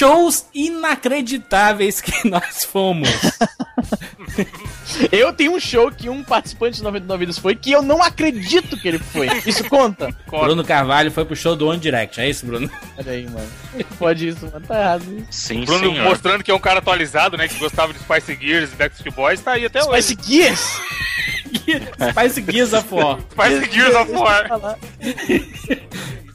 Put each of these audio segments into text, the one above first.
shows inacreditáveis que nós fomos. Eu tenho um show que um participante de 99 Vidas foi que eu não acredito que ele foi. Isso conta? Bruno Carvalho foi pro show do One Direct, é isso, Bruno? Olha aí, mano. Pode isso, mano. Tá errado. Sim, Bruno senhor. mostrando que é um cara atualizado, né? Que gostava de Spice Gears e Backstreet Boys, tá aí até hoje. Spice Gears! Spice Gears of War. Spice Gears of War.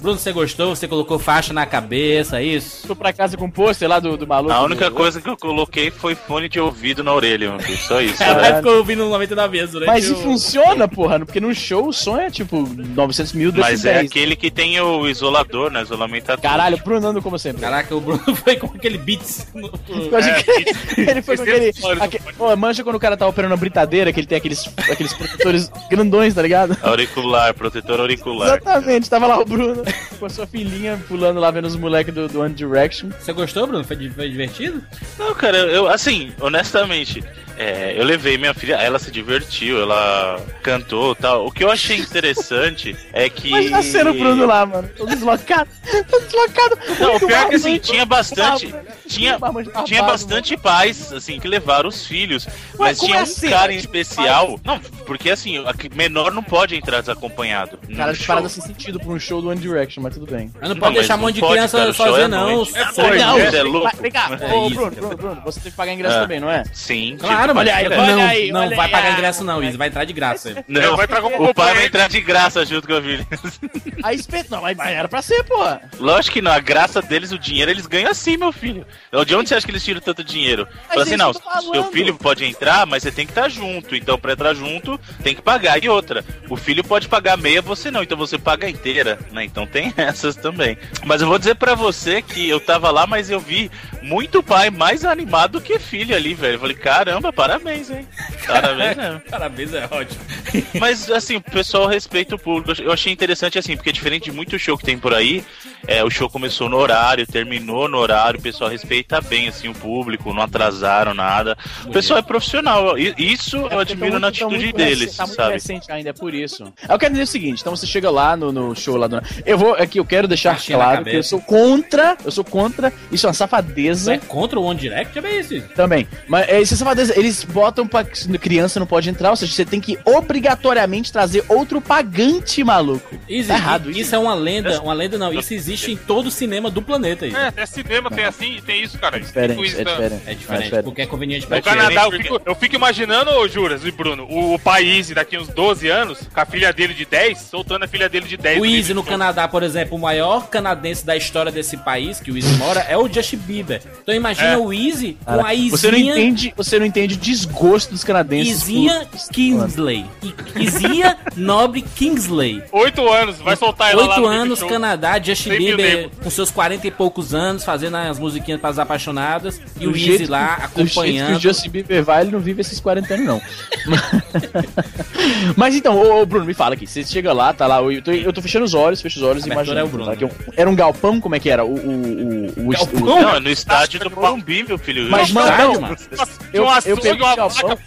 Bruno, você gostou? Você colocou faixa na cabeça, é isso? Tô pra casa com o pôster lá do, do maluco. A única do... coisa que eu coloquei foi fone de ouvido na orelha, meu filho. Só isso. Caralho, né? ficou ouvindo 99 vezes durante Mas e o- funciona, porra, porque no show o som é tipo 900 mil Mas é decibéis. aquele que tem o isolador, né? Isolamento acústico. Caralho, Brunando como sempre. Caraca, o Bruno foi com aquele beats. no- achei que ele foi com aquele. Aque- Ô, mancha quando o cara tá operando a britadeira, que ele tem aqueles, aqueles protetores grandões, tá ligado? Auricular, protetor auricular. Exatamente, tava lá o Bruno com a sua filhinha pulando lá vendo os moleques do, do One Direction. Você gostou, Bruno? Foi, foi divertido? Não, cara, eu, assim, honestamente, é, eu levei minha filha, ela se divertiu, ela cantou e tal. O que eu achei interessante é que. Imagina sendo o Bruno lá, mano. Todo deslocado. Todo deslocado. Não, o pior é que assim, tinha bastante. Tinha, tinha bastante pais, assim, que levaram os filhos. Mas tinha é um assim? cara em especial. Não, porque assim, menor não pode entrar desacompanhado. Cara, de show. parada sem sentido pra um show do One Direction, mas tudo bem. Mas não pode mas deixar um monte de pode, criança sozinha, é não. É, Foi, não, você É tem que louco. Vem cá, É ô Bruno. Bruno, Bruno, você tem que pagar ingresso É. também, não é? Sim. Claro, mas Olha aí, não, olha aí, não olha vai aí, pagar ingresso não, Isa, vai entrar de graça. Não, vai tragar um o pai vai acompanhante. entrar de graça junto com a filha. Aí espeto. Não, mas era pra ser, porra. Lógico que não, a graça deles, o dinheiro, eles ganham assim, meu filho. De onde você acha que eles tiram tanto dinheiro? Fala é assim, não, seu filho pode entrar, mas você tem que estar junto. Então, pra entrar junto, tem que pagar. E outra, o filho pode pagar meia, você não. Então você paga inteira, né? Então tem essas também. Mas eu vou dizer pra você que eu tava lá, mas eu vi muito pai mais animado que filho ali, velho. Eu falei, caramba, parabéns, hein? Parabéns mesmo. Parabéns, é ótimo. Mas, assim, o pessoal respeita o público. Eu achei interessante, assim, porque diferente de muito show que tem por aí, é, o show começou no horário, terminou no horário, o pessoal respeita bem, assim, o público, não atrasaram nada. O pessoal é profissional. Isso eu admiro na atitude deles, Tá muito sabe? recente ainda, é por isso. Eu quero dizer o seguinte, então você chega lá no, no show lá do... Eu vou, aqui, eu quero deixar na claro que eu sou contra, eu sou contra, isso é uma safadeza Você é contra o One Direct? É bem isso. Também. Mas é, isso é safadeza, eles botam pra criança não pode entrar, ou seja, você tem que obrigatoriamente trazer outro pagante, maluco. Isa, Tá errado isso. isso. é uma lenda, uma lenda não, isso existe em todo o cinema do planeta. Isa. É, até cinema tem assim, tem isso, cara. É diferente, Tem isso, é tá? diferente. É diferente, porque é conveniente pra No ti. Canadá, eu porque- fico, eu fico imaginando, ô Juras e Bruno, o, o país daqui uns 12 anos, com a filha dele de 10, soltando a filha dele de 10. O Easy no. Canadá, por exemplo, o maior canadense da história desse país, que o Easy mora, é o Justin Bieber. Então imagina É. o Easy com a Izinha... você não entende, você não entende o desgosto dos canadenses. Izinha por- Kingsley. Izinha Nobre Kingsley. Oito anos, vai soltar ela lá Oito no Baby anos. Canadá, Justin Sem mil Bieber com seus 40 e poucos anos, fazendo as musiquinhas para as apaixonadas, e Do o jeito Easy lá que- do jeito acompanhando. que o Justin Bieber vai, ele não vive esses 40 anos, não. Mas então, ô, ô, Bruno, me fala aqui. Você chega lá, tá lá, eu tô, eu tô fechando os olhos, fecho os olhos e imagino. é o Bruno. tá, que um- era um galpão, como é que era? O. o, o, o, Galpão? o- Não, é no estádio do Morumbi, meu filho. Mas, Não, mano, não. mano. Eu- uma eu uma o galpão.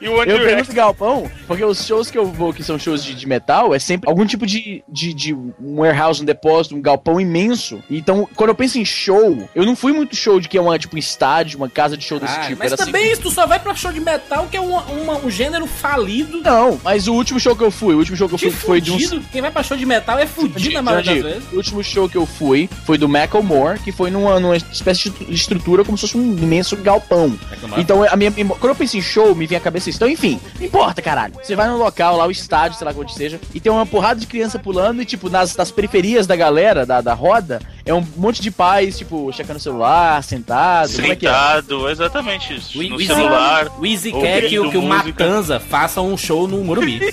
e, e o One Eu pergunto galpão, porque os shows que eu vou, que são shows de, de metal, é sempre algum tipo de, de, de um warehouse, um depósito, um galpão imenso. Então, quando eu penso em show, eu não fui muito show de que é uma, tipo, um estádio, uma casa de show desse Ah, tipo. mas era também assim, isso, tu só vai pra show de metal, que é uma- uma- um gênero falido. Não, mas o último show que eu fui, o último show que eu fui foi de um. Quem vai pra show de metal é fudido na maioria das vezes. O último show que eu fui foi do Macklemore, que foi numa, numa espécie de estrutura como se fosse um imenso galpão. Então, a minha, quando eu penso em show, me vem à cabeça isso. Então, enfim, não importa, caralho. Você vai no local lá, o estádio, sei lá onde seja, e tem uma porrada de criança pulando, e, tipo, nas, nas periferias da galera, da, da roda, é um monte de pais, tipo, checando o celular, sentado. Como é que é? Sentado, exatamente isso. O, no Easy, celular. o Easy quer que, que o. Matanza faça um show no Morumbi.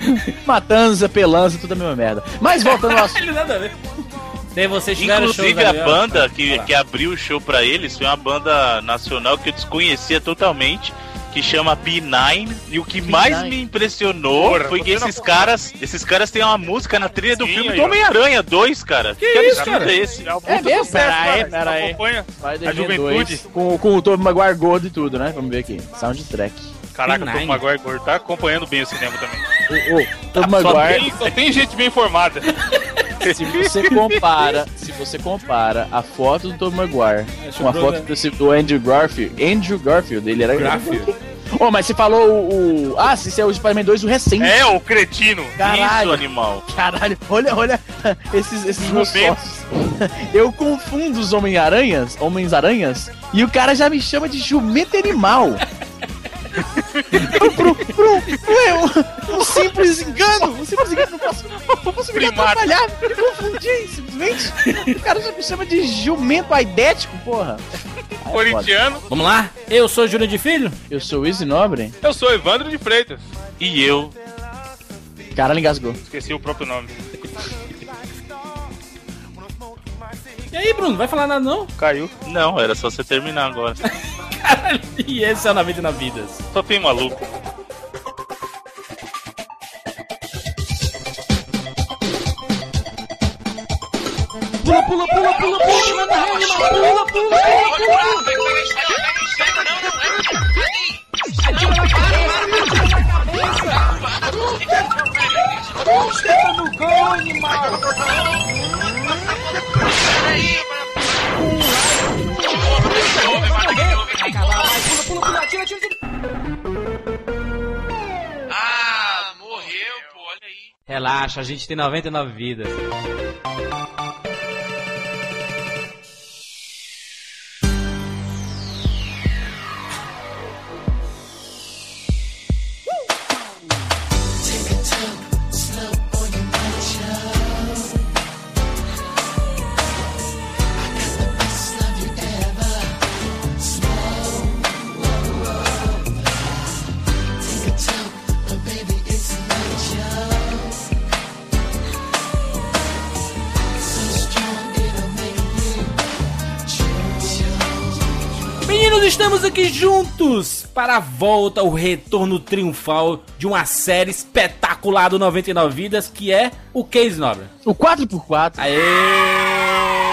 Matanza, pelanza, tudo a mesma merda. Mas voltando ao assunto. Nada a ver. Shows Inclusive a banda que, que abriu o show pra eles foi uma banda nacional que eu desconhecia totalmente. Que chama B9 e o que mais me impressionou Porra, foi que esses caras, esses caras têm uma música na trilha do Sim, filme do. Homem-Aranha 2, cara. Que, isso, absurdo cara? é esse? É, um É mesmo? sucesso, Pera aí, cara. pera Você aí. acompanha Spider-Man a juventude. 2, Com, com o Tobey Maguire gordo e tudo, né? Vamos ver aqui. Soundtrack. Caraca, o Nine. Tom Maguire gordo tá acompanhando bem o cinema também. Ô, ô, Tobey Só Maguire, Tem, só tem gente bem informada. se você compara, se você compara a foto do Tom Maguire Acho com a foto desse- do Andrew Garfield, Andrew Garfield, ele era Garfield. Oh, mas você falou o, o- Ah, esse é o Spider-Man 2, o recente. É, o cretino. Isso, Caralho, animal. caralho, olha, olha esses, esses meus. Eu confundo os Homem-Aranhas, Homens-Aranhas, e o cara já me chama de jumento animal. Pro, pro, pro, é um, simples engano, um simples engano, não posso, não posso me atrapalhar, me confundi, simplesmente. O cara já me chama de jumento aidético, porra. Ai, foda. Corintiano. Vamos lá? Eu sou Júnior de Filho? Eu sou Easy Nobre. Eu sou Evandro de Freitas. E eu. Caralho, engasgou. Esqueci o próprio nome. E aí, Bruno, vai falar nada não? Caiu. Não, era só você terminar agora. Caralho, e esse é o 99 Vidas. Só tem maluco. Pula, pula, pula, pula, pula, manda rede, pula, pula, pula, pula. Ah, morreu, pô, olha aí. Relaxa, a gente tem 99 vidas. Estamos aqui juntos para a volta, o retorno triunfal de uma série espetacular do 99 Vidas, que é o Case Nobre. O 4x4. Aê!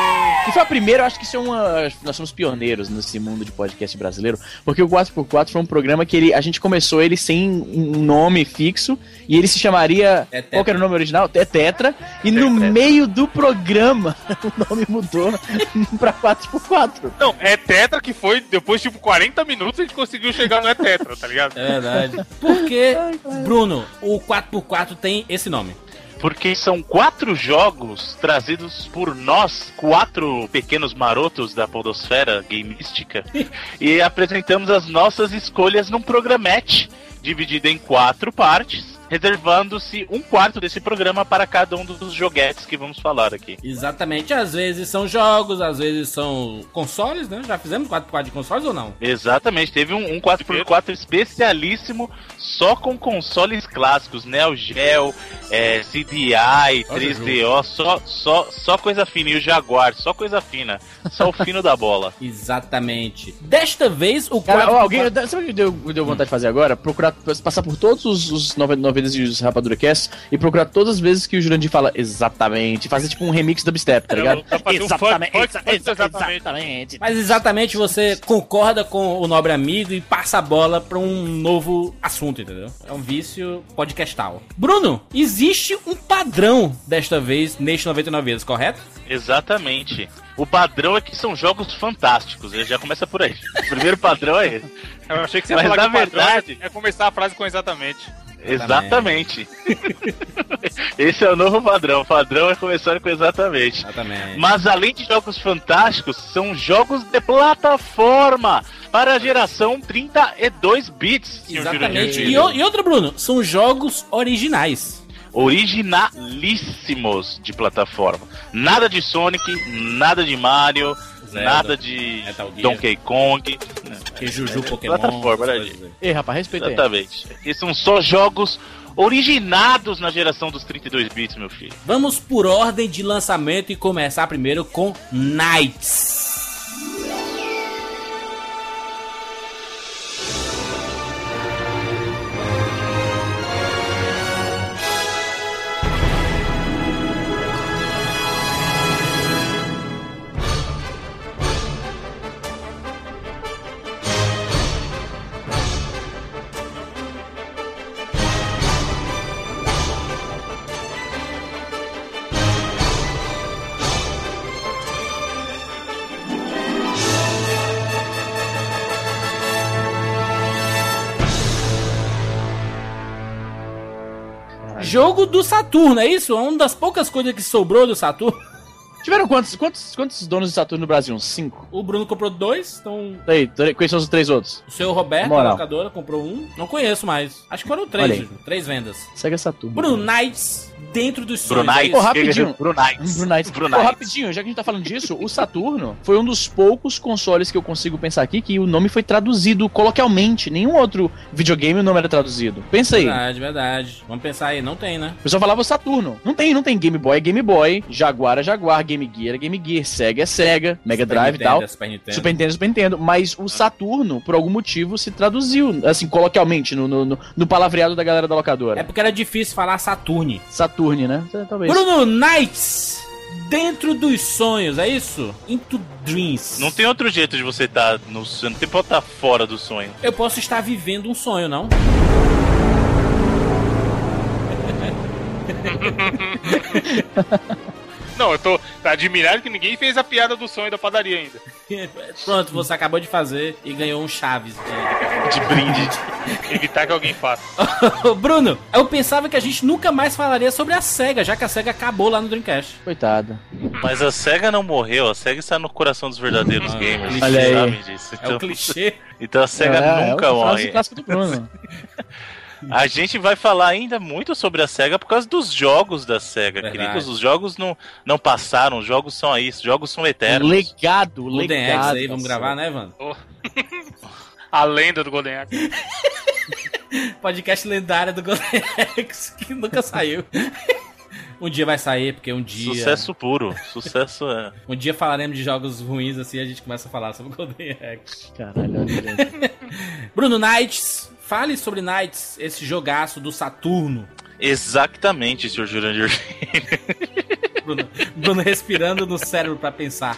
Que foi a primeira, eu acho que isso é uma. Nós somos pioneiros nesse mundo de podcast brasileiro, porque o 4x4 foi um programa que ele, a gente começou ele sem um nome fixo, e ele se chamaria. É qual que era o nome original? É Tetra. E no Tetra. meio do programa, o nome mudou pra 4x4. Não, é Tetra que foi, depois de tipo 40 minutos a gente conseguiu chegar no É Tetra, tá ligado? É verdade. Porque, Bruno, o 4x4 tem esse nome. Porque são quatro jogos trazidos por nós, quatro pequenos marotos da podosfera gameística, e apresentamos as nossas escolhas num programete dividido em quatro partes, reservando-se um quarto desse programa para cada um dos joguetes que vamos falar aqui. Exatamente. Às vezes são jogos, às vezes são consoles, né? Já fizemos 4x4 de consoles ou não? Exatamente, teve um, um 4x4 especialíssimo só com consoles clássicos, Neo Geo, é, CDI, 3DO, só, só, só coisa fina. E o Jaguar, só coisa fina. Só o fino da bola. Exatamente. Desta vez, o 4x4... Cara, alguém, sabe o que deu, deu vontade de fazer agora? Procurar, passar por todos os, os 99 e os Rapadura Cast e procurar todas as vezes que o Jurandir fala exatamente. Fazer tipo um remix do dubstep, tá ligado? Funk, funk, funk, exatamente. exatamente. Mas exatamente você concorda com o nobre amigo e passa a bola pra um novo assunto, entendeu? É um vício podcastal. Bruno, existe um padrão desta vez neste 99 vezes, correto? Exatamente. O padrão é que são jogos fantásticos. Ele já começa por aí. O primeiro padrão é esse. Eu achei que você ia Mas falar na que o padrão verdade- é começar a frase com exatamente. Exatamente. Esse é o novo padrão. O padrão é começar com exatamente. Exatamente. Mas além de jogos fantásticos, são jogos de plataforma para a geração 32 bits. Exatamente. E, e outro, Bruno, são jogos originais. Originalíssimos de plataforma. Nada de Sonic, nada de Mario, Zelda, nada de. Donkey Kong. Que Juju Pokémon. plataforma, né, aí. Ei, rapaz, respeita aí. Exatamente. Esses são só jogos originados na geração dos 32 bits, meu filho. Vamos por ordem de lançamento e começar primeiro com Knights. Jogo do Saturno, é isso? É uma das poucas coisas que sobrou do Saturno. Tiveram quantos, quantos, quantos donos de Saturno no Brasil? Uns cinco? O Bruno comprou dois, então. Aí, quais são os três outros? O seu Roberto, a locadora, comprou um. Não conheço mais. Acho que foram três, três vendas. Sega Saturno. Bruno Knights dentro dos sonhos. Brunites. É rapidinho. Brunites. Brunites. Brunites. Pô, rapidinho, já que a gente tá falando disso, o Saturno foi um dos poucos consoles que eu consigo pensar aqui que o nome foi traduzido coloquialmente. Nenhum outro videogame o nome era traduzido. Pensa aí. Verdade, verdade. Vamos pensar aí, não tem, né? O pessoal falava Saturno. Não tem, não tem. Game Boy é Game Boy, Jaguar é Jaguar, Game Gear é Game Gear, Sega é Sega, Mega Super Drive e tal. É Super Nintendo. Super Nintendo, Super Nintendo. Mas o Saturno, por algum motivo, se traduziu, assim, coloquialmente, no, no, no, no palavreado da galera da locadora. É porque era difícil falar Saturne. Saturne, né? talvez. Bruno Knights. Dentro dos sonhos, é isso? Into Dreams. Não tem outro jeito de você estar tá no sonho. Não tem pra estar fora do sonho. Eu posso estar vivendo um sonho, não? Não, eu tô admirado que ninguém fez a piada do sonho da padaria ainda. Pronto, você acabou de fazer e ganhou um Chaves de, de brinde. Evitar que alguém faça. Bruno, eu pensava que a gente nunca mais falaria sobre a SEGA, já que a SEGA acabou lá no Dreamcast. Coitada. Mas a SEGA não morreu, a SEGA está no coração dos verdadeiros ah, gamers. Olha aí. Disso. Então, é o clichê. Então a SEGA é, nunca é morre. clássico do Bruno. A gente vai falar ainda muito sobre a SEGA por causa dos jogos da SEGA, Verdade. queridos. Os jogos não, não passaram, os jogos são aí, os jogos são eternos. Legado, Golden legado. aí, vamos gravar, né, Van? Oh. a lenda do Golden Axe. Podcast lendário do Golden Axe, que nunca saiu. Um dia vai sair, porque um dia. Sucesso puro. Sucesso é. um dia falaremos de jogos ruins assim a gente começa a falar sobre Golden Axe. Caralho, olha Bruno Knights, Fale sobre Knights, esse jogaço do Saturno. Exatamente, Sr. Jurandir. Bruno, Bruno respirando no cérebro para pensar.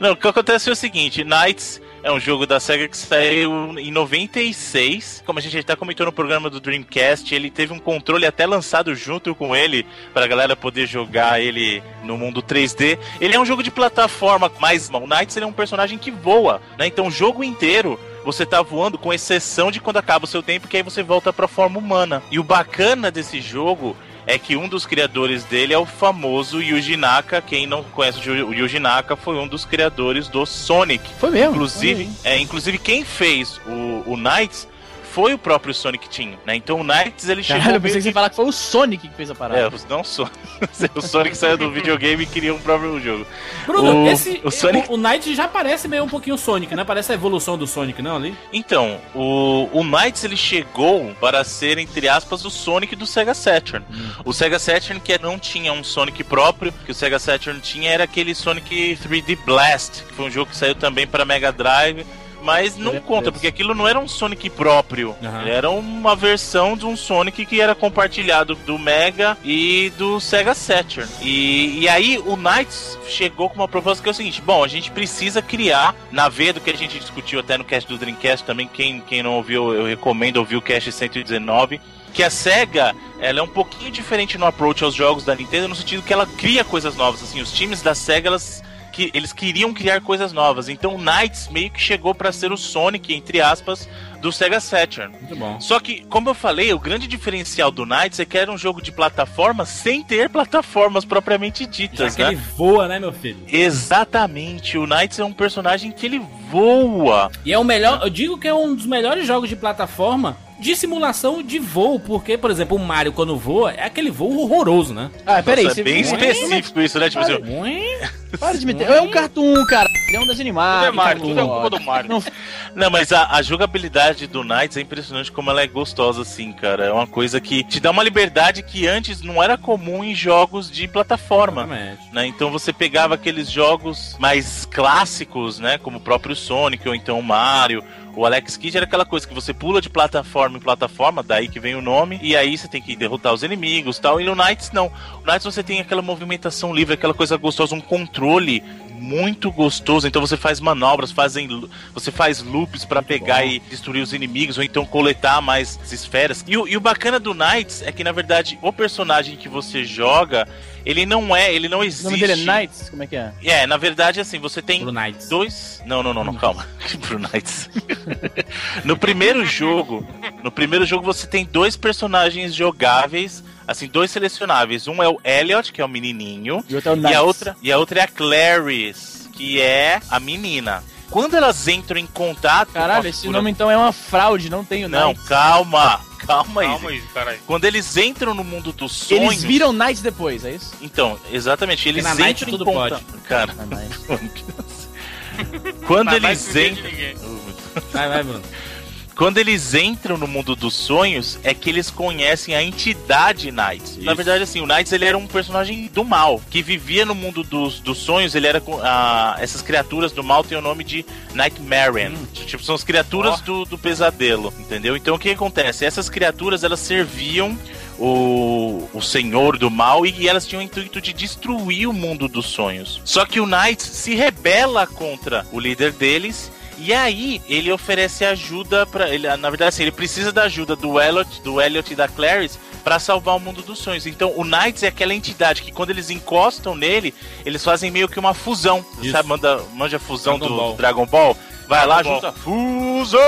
Não, o que acontece é o seguinte: Knights é um jogo da SEGA que saiu em 96. Como a gente até comentou no programa do Dreamcast, ele teve um controle até lançado junto com ele para a galera poder jogar ele no mundo 3D. Ele é um jogo de plataforma, mas o Knights ele é um personagem que voa, né? Então o jogo inteiro você tá voando, com exceção de quando acaba o seu tempo, que aí você volta pra forma humana. E o bacana desse jogo é que um dos criadores dele é o famoso Yuji Naka. Quem não conhece o Yuji Naka foi um dos criadores do Sonic. Foi mesmo? Inclusive, foi. É, inclusive quem fez o, o Knights foi o próprio Sonic Team, né? Então o Knights ele chegou. Caralho, eu pensei que você falar que foi o Sonic que fez a parada. É, não sou. o Sonic saiu do videogame e queria um próprio jogo. Bruno, o, esse, o, Sonic... o, o Knight já parece meio um pouquinho Sonic, né? Parece a evolução do Sonic, não ali? Então, o, o Knights ele chegou para ser, entre aspas, o Sonic do Sega Saturn. Hum. O Sega Saturn que não tinha um Sonic próprio, que o Sega Saturn tinha era aquele Sonic 3D Blast, que foi um jogo que saiu também para Mega Drive mas não é conta, porque aquilo não era um Sonic próprio. Uhum. Era uma versão de um Sonic que era compartilhado do Mega e do Sega Saturn. E, e aí o Knights chegou com uma proposta que é o seguinte: bom, a gente precisa criar, na veia do que a gente discutiu até no cast do Dreamcast também. Quem, quem não ouviu, eu recomendo ouvir o cast 119 que a SEGA ela é um pouquinho diferente no approach aos jogos da Nintendo, no sentido que ela cria coisas novas. Assim, os times da SEGA elas que eles queriam criar coisas novas. Então o Knights meio que chegou para ser o Sonic, entre aspas, do Sega Saturn. Muito bom. Só que, como eu falei, o grande diferencial do Knights é que era um jogo de plataforma sem ter plataformas propriamente ditas, Já né? que ele voa, né, meu filho? Exatamente. O Knights é um personagem que ele voa. E é o melhor, eu digo que é um dos melhores jogos de plataforma de simulação de voo, porque, por exemplo, o Mario quando voa é aquele voo horroroso, né? Ah, peraí, Nossa, é bem específico isso, né? Tipo para, assim, para de meter. É um cartoon, cara. É um desenho animado. Tudo é Mario, tudo é culpa do Mario. Não, não mas a, a, jogabilidade do Knights é impressionante como ela é gostosa, assim, cara. É uma coisa que te dá uma liberdade que antes não era comum em jogos de plataforma. Né? Então você pegava aqueles jogos mais clássicos, né? Como o próprio Sonic ou então o Mario o Alex Kidd era aquela coisa que você pula de plataforma em plataforma, daí que vem o nome, e aí você tem que derrotar os inimigos tal. E no Knights não. No Knights você tem aquela movimentação livre, aquela coisa gostosa, um controle muito gostoso. Então você faz manobras, fazem, você faz loops para pegar e destruir os inimigos, ou então coletar mais esferas. E o, e o bacana do Knights é que, na verdade, o personagem que você joga ele não é, ele não existe. O nome dele é Knights? Como é que é? É, na verdade, assim, você tem Knights. dois. Não, não, não, não, calma. Knights. no primeiro jogo, no primeiro jogo você tem dois personagens jogáveis assim, dois selecionáveis. Um é o Elliot, que é o menininho, E outro é o e Knights. a outra, e a outra é a Clarice, que é a menina. Quando elas entram em contato com Caralho, a esse figura- nome então é uma fraude, não tem o Não, Knights. calma. Calma aí. Calma aí, caralho. Quando eles entram no mundo dos sonhos. Eles viram Knights depois, é isso? Então, exatamente, eles na Night entram em tudo contato. Cara, quando vai eles entram. ninguém. Vai, vai, Bruno. Quando eles entram no mundo dos sonhos, é que eles conhecem a entidade Knights. Na Isso. verdade, assim, o Knights ele era um personagem do mal, que vivia no mundo dos, dos sonhos. Ele era com. ah, essas criaturas do mal têm o nome de Nightmarian. Tipo, são as criaturas do, do pesadelo, entendeu? Então o que acontece? Essas criaturas elas serviam o, o senhor do mal e, elas tinham o intuito de destruir o mundo dos sonhos. Só que o Knights se rebela contra o líder deles. E aí, ele oferece ajuda para ele, na verdade assim, ele precisa da ajuda do Elliot, do Elliot e da Clarice para salvar o mundo dos sonhos. Então, o Knights é aquela entidade que quando eles encostam nele, eles fazem meio que uma fusão. Isso. sabe, manda, manja a fusão Dragon do Ball. Dragon Ball? Vai lá, junta fusão.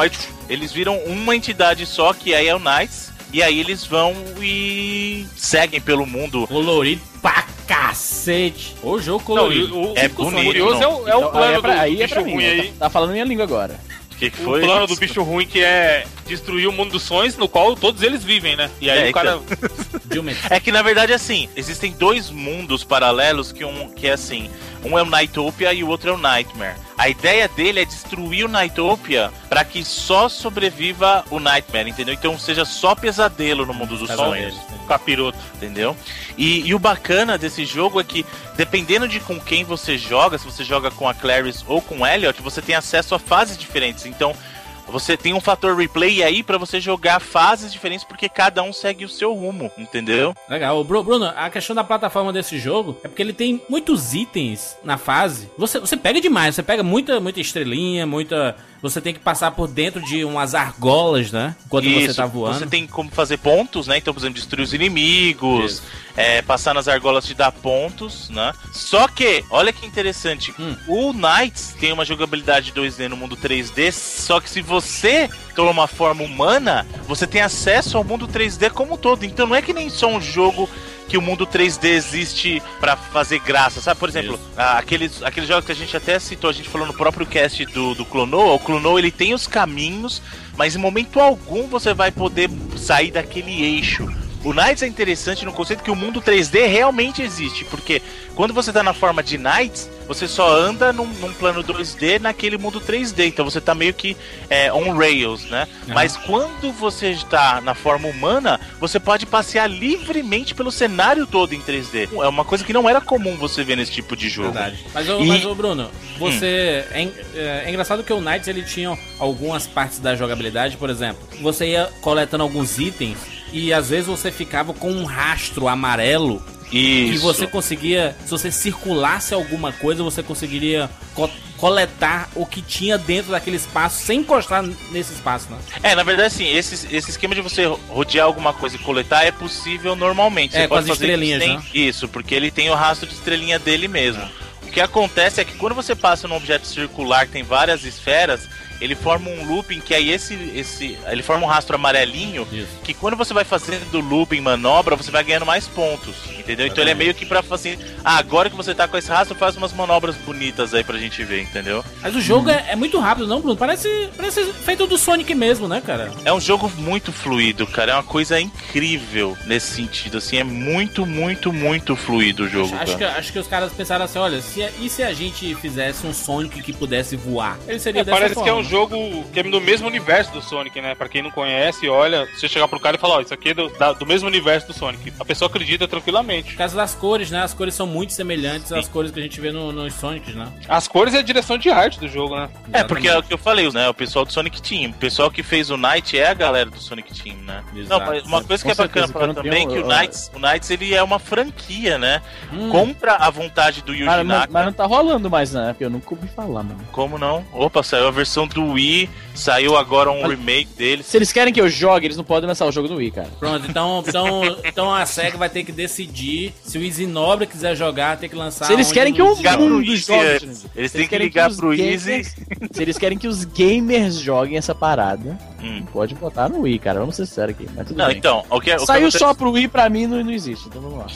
Aí eles viram uma entidade só, que aí é o Knights. E aí eles vão e seguem pelo mundo. Colorido pra cacete. O jogo Não, colorido. e o, É o bonito, curioso é o, é o Então, aí plano é pra, do, aí é pra mim, ruim né? aí. Tá, tá falando minha língua agora. O que, que O foi? plano do bicho ruim que é destruir o mundo dos sonhos, no qual todos eles vivem, né? E aí É, o cara. Dilma. É que na verdade assim, existem dois mundos paralelos que um que é assim, um é o Nightopia e o outro é o Nightmare. A ideia dele é destruir o Nightopia para que só sobreviva o Nightmare, entendeu? Então seja só pesadelo no mundo dos sonhos, Capiroto. entendeu? E, e o bacana desse jogo é que dependendo de com quem você joga, se você joga com a Clarice ou com o Elliot, você tem acesso a fases diferentes. Então você tem um fator replay aí para você jogar fases diferentes porque cada um segue o seu rumo, entendeu? Legal. Bruno, a questão da plataforma desse jogo é porque ele tem muitos itens na fase. Você, você pega demais, você pega muita, muita estrelinha, muita. Você tem que passar por dentro de umas argolas, né? Enquanto você Isso, tá voando. Você tem como fazer pontos, né? Então, por exemplo, destruir os inimigos, é, passar nas argolas te dá pontos, né? Só que, olha que interessante, Hum. o Knights tem uma jogabilidade 2D no mundo 3D, só que se você toma uma forma humana, você tem acesso ao mundo 3D como um todo. Então não é que nem só um jogo que o mundo 3D existe pra fazer graça, sabe? Por exemplo, ah, aqueles, aqueles jogos que a gente até citou, a gente falou no próprio cast do, do Clonoa, o Clonoa ele tem os caminhos, mas em momento algum você vai poder sair daquele eixo. O Knights é interessante no conceito que o mundo 3D realmente existe, porque quando você tá na forma de Knights, você só anda num, num plano 2D naquele mundo 3D, então você tá meio que é, on rails, né? Aham. Mas quando você está na forma humana, você pode passear livremente pelo cenário todo em 3D. É uma coisa que não era comum você ver nesse tipo de jogo. Verdade. Mas, ô, E- mas, ô, Bruno, você. É, en- é, é engraçado que o Knights ele tinha algumas partes da jogabilidade, por exemplo, você ia coletando alguns itens e às vezes você ficava com um rastro amarelo Isso. E você conseguia, se você circulasse alguma coisa, você conseguiria co- coletar o que tinha dentro daquele espaço sem encostar nesse espaço, né? É, na verdade, assim, esse, esse esquema de você rodear alguma coisa e coletar é possível normalmente. É, Você com as fazer estrelinhas, sem- né? Isso, porque ele tem o rastro de estrelinha dele mesmo. O que acontece é que quando você passa num objeto circular que tem várias esferas, ele forma um looping que aí esse, esse ele forma um rastro amarelinho Isso. que quando você vai fazendo looping manobra, você vai ganhando mais pontos, entendeu? Então ele é meio que pra fazer, ah, agora que você tá com esse rastro, faz umas manobras bonitas aí pra gente ver, entendeu? Mas o jogo é, é muito rápido, não, Bruno? Parece, parece feito do Sonic mesmo, né, cara? É um jogo muito fluido, cara. É uma coisa incrível nesse sentido. Assim, é muito, muito, muito fluido o jogo. Acho que, cara. acho que os caras pensaram assim, olha, se, e se a gente fizesse um Sonic que pudesse voar? Ele seria É, dessa parece forma. que é um jogo que é do mesmo universo do Sonic, né? Pra quem não conhece, olha, você chegar pro cara e falar, ó, isso aqui é do, da- do mesmo universo do Sonic. A pessoa acredita tranquilamente. Por causa das cores, né? As cores são muito semelhantes às cores que a gente vê no- nos Sonics, né? As cores e a direção de arte do jogo, né? É, porque é o que eu falei, né? O pessoal do Sonic Team. O pessoal que fez o Knight é a galera do Sonic Team, né? Exato. Não, mas uma coisa que é bacana falar também é que o Knights, o Knights ele é uma franquia, né? Hum. Compra a vontade do Yuji mas, Naka. mas não tá rolando mais, né? Porque eu nunca ouvi falar, mano. Como não? Opa, saiu a versão do Wii, saiu agora um remake dele. Se eles querem que eu jogue, eles não podem lançar o jogo no Wii, cara. Pronto, então, então, então a SEGA vai ter que decidir se o Easy Nobre quiser jogar, tem que lançar. Se eles querem que o mundo jogue. é. Eles Se têm que ligar os pro gamers- Easy. Se eles querem que os gamers joguem essa parada, Hum. Pode botar no Wii, cara. Vamos ser sérios aqui. Mas tudo Não, bem. então, o que, o que Saiu acontece- só pro Wii pra mim não, não existe. Então vamos lá.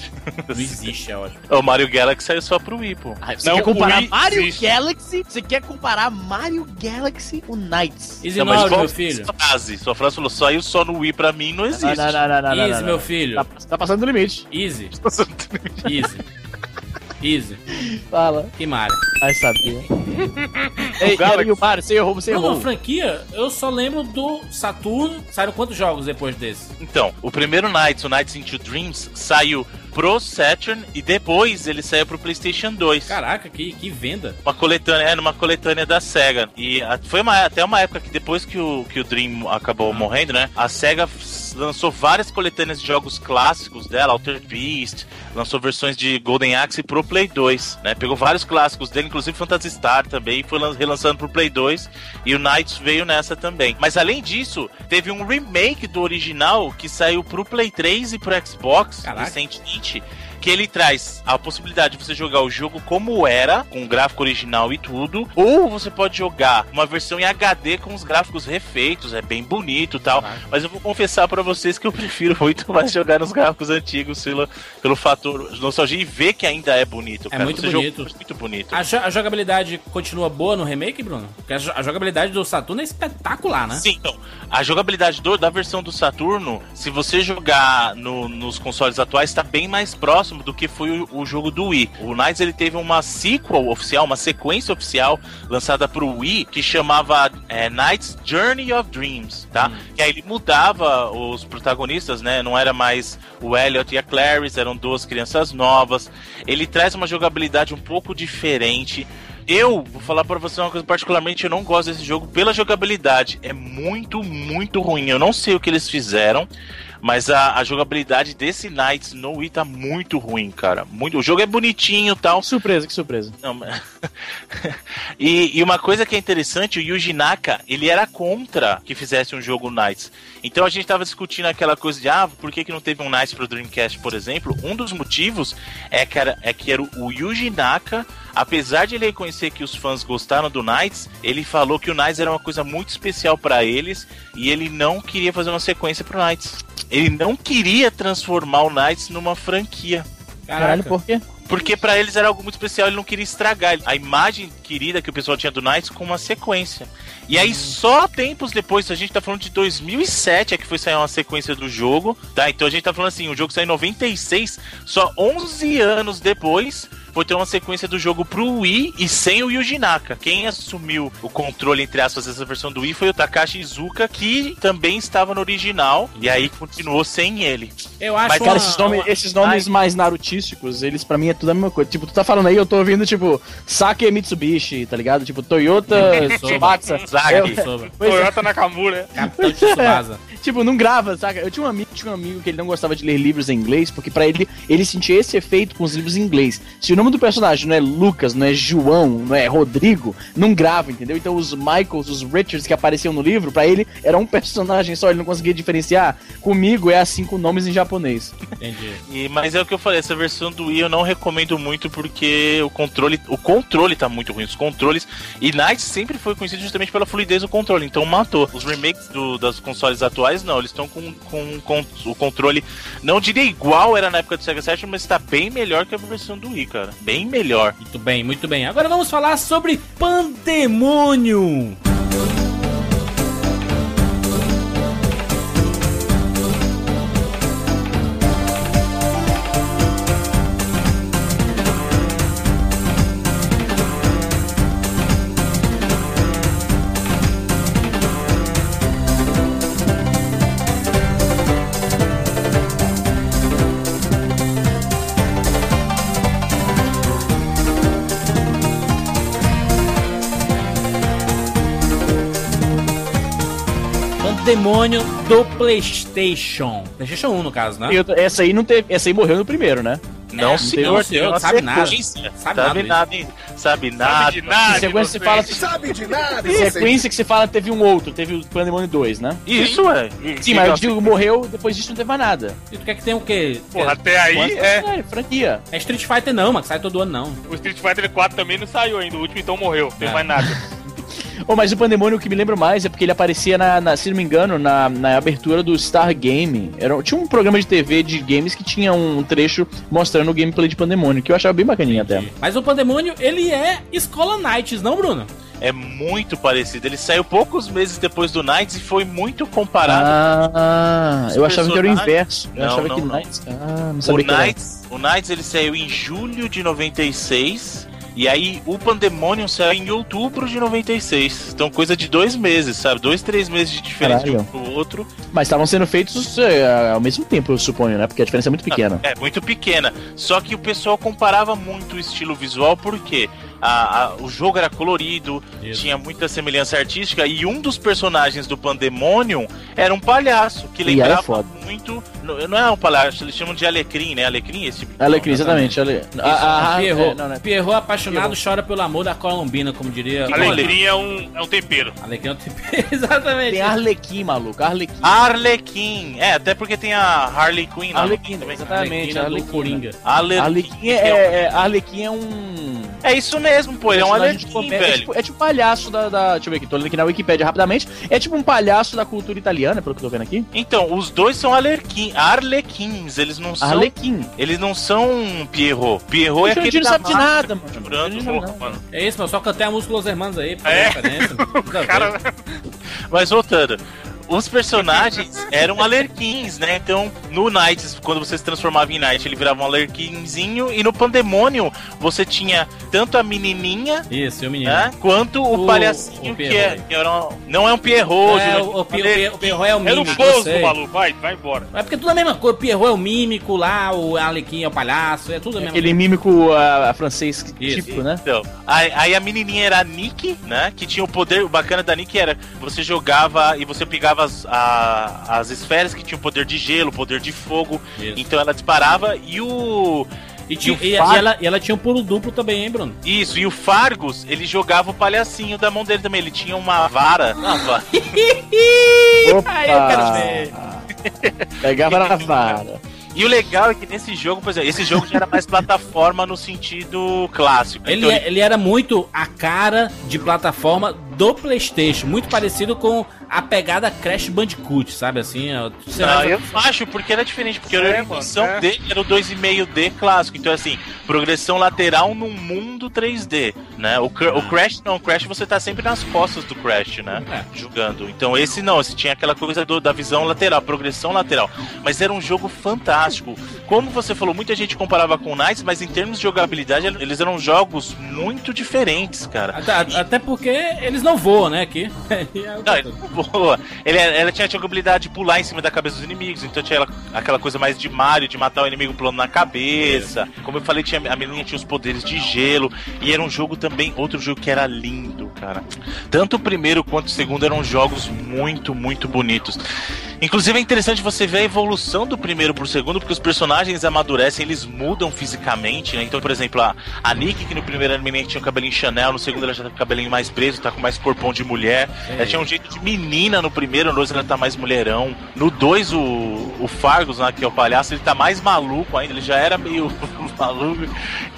Não existe, é ótimo. O Mario Galaxy saiu só pro Wii, pô. Ah, você Não, quer comparar o Mario existe. Galaxy? Você quer comparar Mario Galaxy com Knights? Easy Não, qual meu filho. frase? Sua frase falou, saiu só no Wii pra mim, não existe. Não, não, não, não, não, não, Easy, não, meu filho. Tá, tá passando do limite. Easy. Easy. Easy. Fala. Que Mario. Ai, sabia. Ei, Galaxy. e o Mario, você errou, você Não, errou. não, franquia, eu só lembro do Saturno. Saíram quantos jogos depois desse? Então, o primeiro Nights, o Nights into Dreams, saiu pro Saturn e depois ele saiu pro PlayStation 2. Caraca, que, que venda. Uma coletânea, é, numa coletânea da SEGA. E a- foi uma- até uma época que depois que o, que o Dream acabou morrendo, né? A SEGA lançou várias coletâneas de jogos clássicos dela, Altered Beast, lançou versões de Golden Axe pro Play 2, né? Pegou vários clássicos dele, inclusive Phantasy Star também, foi lan- relançando pro Play 2. E o Knights veio nessa também. Mas além disso, teve um remake do original que saiu pro Play 3 e pro Xbox Caraca. recentemente. Ричи Que ele traz a possibilidade de você jogar o jogo como era, com o gráfico original e tudo, ou você pode jogar uma versão em HD com os gráficos refeitos, é bem bonito e tal. Caraca. Mas eu vou confessar pra vocês que eu prefiro muito mais jogar nos gráficos antigos pelo, pelo fator nostalgia e ver que ainda é bonito. É muito Você bonito. muito bonito. A, jo- a jogabilidade continua boa no remake, Bruno? Porque a, jo- a jogabilidade do Saturno é espetacular, né? Sim, então, a jogabilidade do- da versão do Saturno, se você jogar no- nos consoles atuais, está bem mais próximo do que foi o, o jogo do Wii. O Knights ele teve uma sequel oficial, uma sequência oficial lançada pro Wii que chamava é, Knights Journey of Dreams, tá? E aí ele mudava os protagonistas, né? Não era mais o Elliot e a Clarice, eram duas crianças novas. Ele traz uma jogabilidade um pouco diferente. Eu vou falar pra você uma coisa particularmente, eu não gosto desse jogo pela jogabilidade. É muito, muito ruim. Eu não sei o que eles fizeram, mas a, a jogabilidade desse Knights no Wii tá muito ruim, cara. Muito, o jogo é bonitinho e tal. Que surpresa, que surpresa. Não, mas- e, e uma coisa que é interessante, o Yuji Naka, ele era contra que fizesse um jogo Knights. Então a gente tava discutindo aquela coisa de, ah, por que, que não teve um Knights pro Dreamcast, por exemplo? Um dos motivos é que era, é que era o Yuji Naka, apesar de ele reconhecer que os fãs gostaram do Knights, ele falou que o Knights era uma coisa muito especial pra eles e ele não queria fazer uma sequência pro Knights. Ele não queria transformar o Knights numa franquia. Caralho, por quê? Porque pra eles era algo muito especial, ele não queria estragar a imagem querida que o pessoal tinha do Knights com uma sequência. E aí, só tempos depois, a gente tá falando de 2007, é que foi sair uma sequência do jogo, tá? Então a gente tá falando assim, o jogo saiu em 96, só 11 anos depois foi ter uma sequência do jogo pro Wii e sem o Yuji Naka. Quem assumiu o controle, entre aspas, dessa versão do Wii foi o Takashi Izuka, que também estava no original, e aí continuou sem ele. Eu acho Mas, Cara, uma- esses nomes, uma- esses nomes mais narutísticos, eles pra mim é tudo a mesma coisa. Tipo, tu tá falando aí, eu tô ouvindo, tipo, Sake Mitsubishi, tá ligado? Tipo, Toyota Tsubasa. Zag. Eu- Sobre. Pois é. Toyota Nakamura. Capitão Tsubasa. Tipo, não grava, saca? Eu tinha um amigo, tinha um amigo que ele não gostava de ler livros em inglês, porque pra ele, ele sentia esse efeito com os livros em inglês. Se o nome do personagem não é Lucas, não é João, não é Rodrigo, não grava, entendeu? Então os Michaels, os Richards que apareciam no livro, pra ele era um personagem só, ele não conseguia diferenciar. Comigo é assim com nomes em japonês. Entendi. E, mas é o que eu falei, essa versão do Wii eu não recomendo muito porque o controle, o controle tá muito ruim, os controles. E Knights sempre foi conhecido justamente pela fluidez do controle, então matou. Os remakes do, das consoles atuais não, eles estão com, com, com o controle, não diria igual era na época do Sega Saturn, mas tá bem melhor que a versão do Wii, cara. Bem melhor. Muito bem, muito bem. Agora vamos falar sobre Pandemonium. Pandemonium do PlayStation. PlayStation 1, no caso, né? Eu- essa aí não teve, essa aí morreu no primeiro, né? Não, É, senhor, não, senhor, uma sabe nada. Sabe Sabe, nada nada, hein? Sabe nada. Sabe de nada. Em sequência você fala, Sabe de nada, em sequência que você fala teve um outro, teve o Pandemonium 2, né? Isso, é. Sim, mas eu digo, morreu, depois disso não teve mais nada. E tu quer que tenha o quê? Porra, até aí Quanto- é. franquia. É Street Fighter não, mas sai todo ano não. O Street Fighter 4 também não saiu ainda. O último então morreu. Não tem É. mais nada. Oh, mas o Pandemônio, o que me lembro mais é porque ele aparecia, na, na se não me engano, na, na abertura do Star Game. Era, tinha um programa de TV de games que tinha um trecho mostrando o gameplay de Pandemônio, que eu achava bem bacaninha até. Mas o Pandemônio, ele é Escola Knights, não, Bruno? é muito parecido. Ele saiu poucos meses depois do Knights e foi muito comparado. Ah, eu achava que era o inverso. Eu não, achava não, que o não. Knights. Ah, não sabia o Knights, o Knights ele saiu em julho de 96. E aí o Pandemonium saiu em outubro de 96. Então coisa de dois meses, sabe? Dois, três meses de diferença Caralho. de um pro outro. Mas estavam sendo feitos é, ao mesmo tempo, eu suponho, né? Porque a diferença é muito pequena. É, muito pequena. Só que o pessoal comparava muito o estilo visual, porque a, a- o jogo era colorido, Isso. tinha muita semelhança artística, e um dos personagens do Pandemonium era um palhaço, que lembrava foda. muito. Não, não é um palhaço, eles chamam de Alecrim, né? Alecrim, esse tipo Alecrim, nome, exatamente. Ale... A, a, Pierrot. é, não, né? Pierrot apaixonado chora pelo amor da Colombina, como diria. Alecrim é um, é um tempero. Alecrim é o tipo- Exatamente. Tem Arlequim, maluco. Arlequim. Arlequim. É, até porque tem a Harley Quinn lá. Arlequim, também. exatamente. Arlequina do Arlequim. Coringa. Alecrim. Arlequim é, é, Arlequim é um. É isso mesmo, pô. Ele é um comédia. É velho. tipo, é tipo um palhaço da, da. Deixa eu ver aqui, tô lendo aqui na Wikipedia rapidamente. É tipo um palhaço da cultura italiana, pelo que eu tô vendo aqui. Então, os dois são Alerquim, Arlequins. Eles não são. Arlequim. Eles não são Pierrot. Pierrot é aquele não da sabe de nada, mano. Não porra, mano. É isso, mas só cantei a música Los Hermanos aí, É. Cara, Mas voltando. Os personagens eram alerquins, né? Então, no Knights, quando você se transformava em Knight, ele virava um alerquinzinho. E no Pandemonium, você tinha tanto a menininha, Isso, e o menino. né? Quanto o, O- palhacinho, o que, Pierrot. é, que era um- não é um Pierrot. É, o, o, Pi- o, Alerquim. Pi- o Pierrot é o era o mímico. eu Bozo, sei. maluco. Vai, vai embora. É porque tudo é a mesma coisa. O Pierrot é o mímico lá, o Alequim é o palhaço, é tudo a mesma Aquele mímico ah, francês Isso. tipo, né? Então, aí, aí a menininha era a Nick, né? Que tinha o poder, o bacana da Nick era você jogava e você pegava as, a- as esferas que tinham poder de gelo, poder de fogo. Isso. Então ela disparava e o. E, tinha- E o e- e ela, e ela tinha um pulo duplo também, hein, Bruno? Isso, e o Fargus, ele jogava o palhacinho da mão dele também. Ele tinha uma vara. Uma vara. Aí eu quero ver. Pegava na vara. E o legal é que nesse jogo, por exemplo, esse jogo já era mais plataforma no sentido clássico. Ele, Então, é- ele era muito a cara de plataforma do PlayStation, muito parecido com a pegada Crash Bandicoot, sabe assim? Não, vai- eu acho, porque era diferente, porque É, a mano, animação é. dele era o 2,5D clássico. Então, assim, progressão lateral num mundo 3D, né? O, o Crash não, o Crash você tá sempre nas costas do Crash, né? É. Jogando. Então, esse não, esse tinha aquela coisa do- da visão lateral, progressão lateral. Mas era um jogo fantástico. Como você falou, muita gente comparava com o Knights, mas em termos de jogabilidade, eles eram jogos muito diferentes, cara. Até, até porque eles não voam, né? Aqui. Não, ele, boa. Ele, ela tinha a jogabilidade de pular em cima da cabeça dos inimigos, então tinha ela- aquela coisa mais de Mario, de matar o inimigo pulando na cabeça. Como eu falei, tinha, a menininha tinha os poderes de gelo. E era um jogo também, outro jogo que era lindo, cara. Tanto o primeiro quanto o segundo eram jogos muito, muito bonitos. Inclusive é interessante você ver a evolução do primeiro pro segundo, porque os personagens amadurecem, eles mudam fisicamente, né? Então, por exemplo, a, a Nick, que no primeiro anime tinha o cabelinho Chanel, no segundo ela já tá com o cabelinho mais preso, tá com mais corpão de mulher. Ela tinha um jeito de menina no primeiro, no dois ela tá mais mulherão. No dois, o, o Fargus, né, que é o palhaço, ele tá mais maluco ainda, ele já era meio maluco.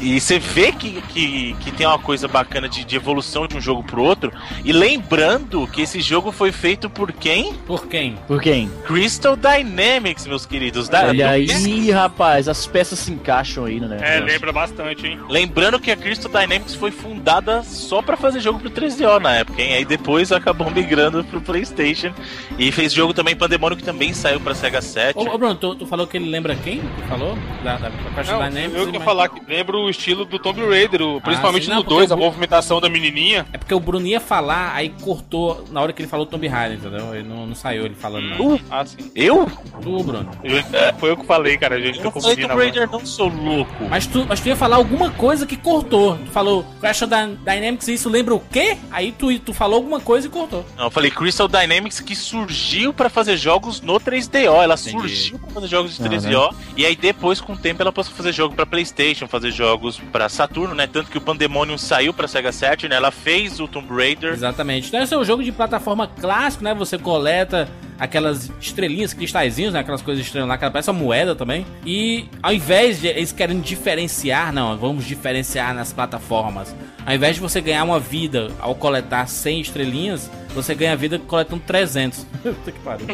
E você vê que, que, que tem uma coisa bacana de, de evolução de um jogo pro outro. E lembrando que esse jogo foi feito por quem? Por quem? Por quem? Crystal Dynamics, meus queridos. Da- Olha aí, rapaz, as peças se encaixam aí, né? É, lembra bastante, hein? Lembrando que a Crystal Dynamics foi fundada só pra fazer jogo pro 3DO na época, hein? Aí depois acabou migrando pro PlayStation e fez jogo também Pandemônio que também saiu pra Sega 7. Ô, ô, Bruno, tu, tu falou que ele lembra quem? Tu falou? Da, da, da Crash Não, Dynamics, eu que ia mas- falar que lembra o estilo do Tomb Raider, o- principalmente sim, não, no porque 2, o a movimentação da menininha. É porque o Bruno ia falar, aí cortou na hora que ele falou Tomb Raider, entendeu? Ele não, não saiu ele falando não. Uh, Ah, sim. eu? Tu, Bruno. Eu- foi eu que falei, cara. A gente Eu tá não falei Tomb. Raider, não sou louco. Mas tu, mas tu ia falar alguma coisa que cortou. Tu falou Crash Dynamics, isso lembra o quê? Aí tu, tu falou alguma coisa e cortou. Não, eu falei Crystal Dynamics que surgiu pra fazer jogos no 3DO. Ela Entendi. surgiu pra fazer jogos de Ah, 3DO. E aí depois, com o tempo, ela passou a fazer jogo pra PlayStation, fazer jogos pra Saturno, né? Tanto que o Pandemonium saiu pra Sega Saturn, ela fez o Tomb Raider. Exatamente. Então esse é um jogo de plataforma clássico, né? Você coleta aquelas estrelinhas, cristalzinhos, né? Aquelas coisas estranhas lá, que parece uma moeda também. E ao invés de eles querem diferenciar, não, vamos diferenciar nas plataformas. Ao invés de você ganhar uma vida ao coletar 100 estrelinhas, você ganha vida coletando 300. Puta que pariu.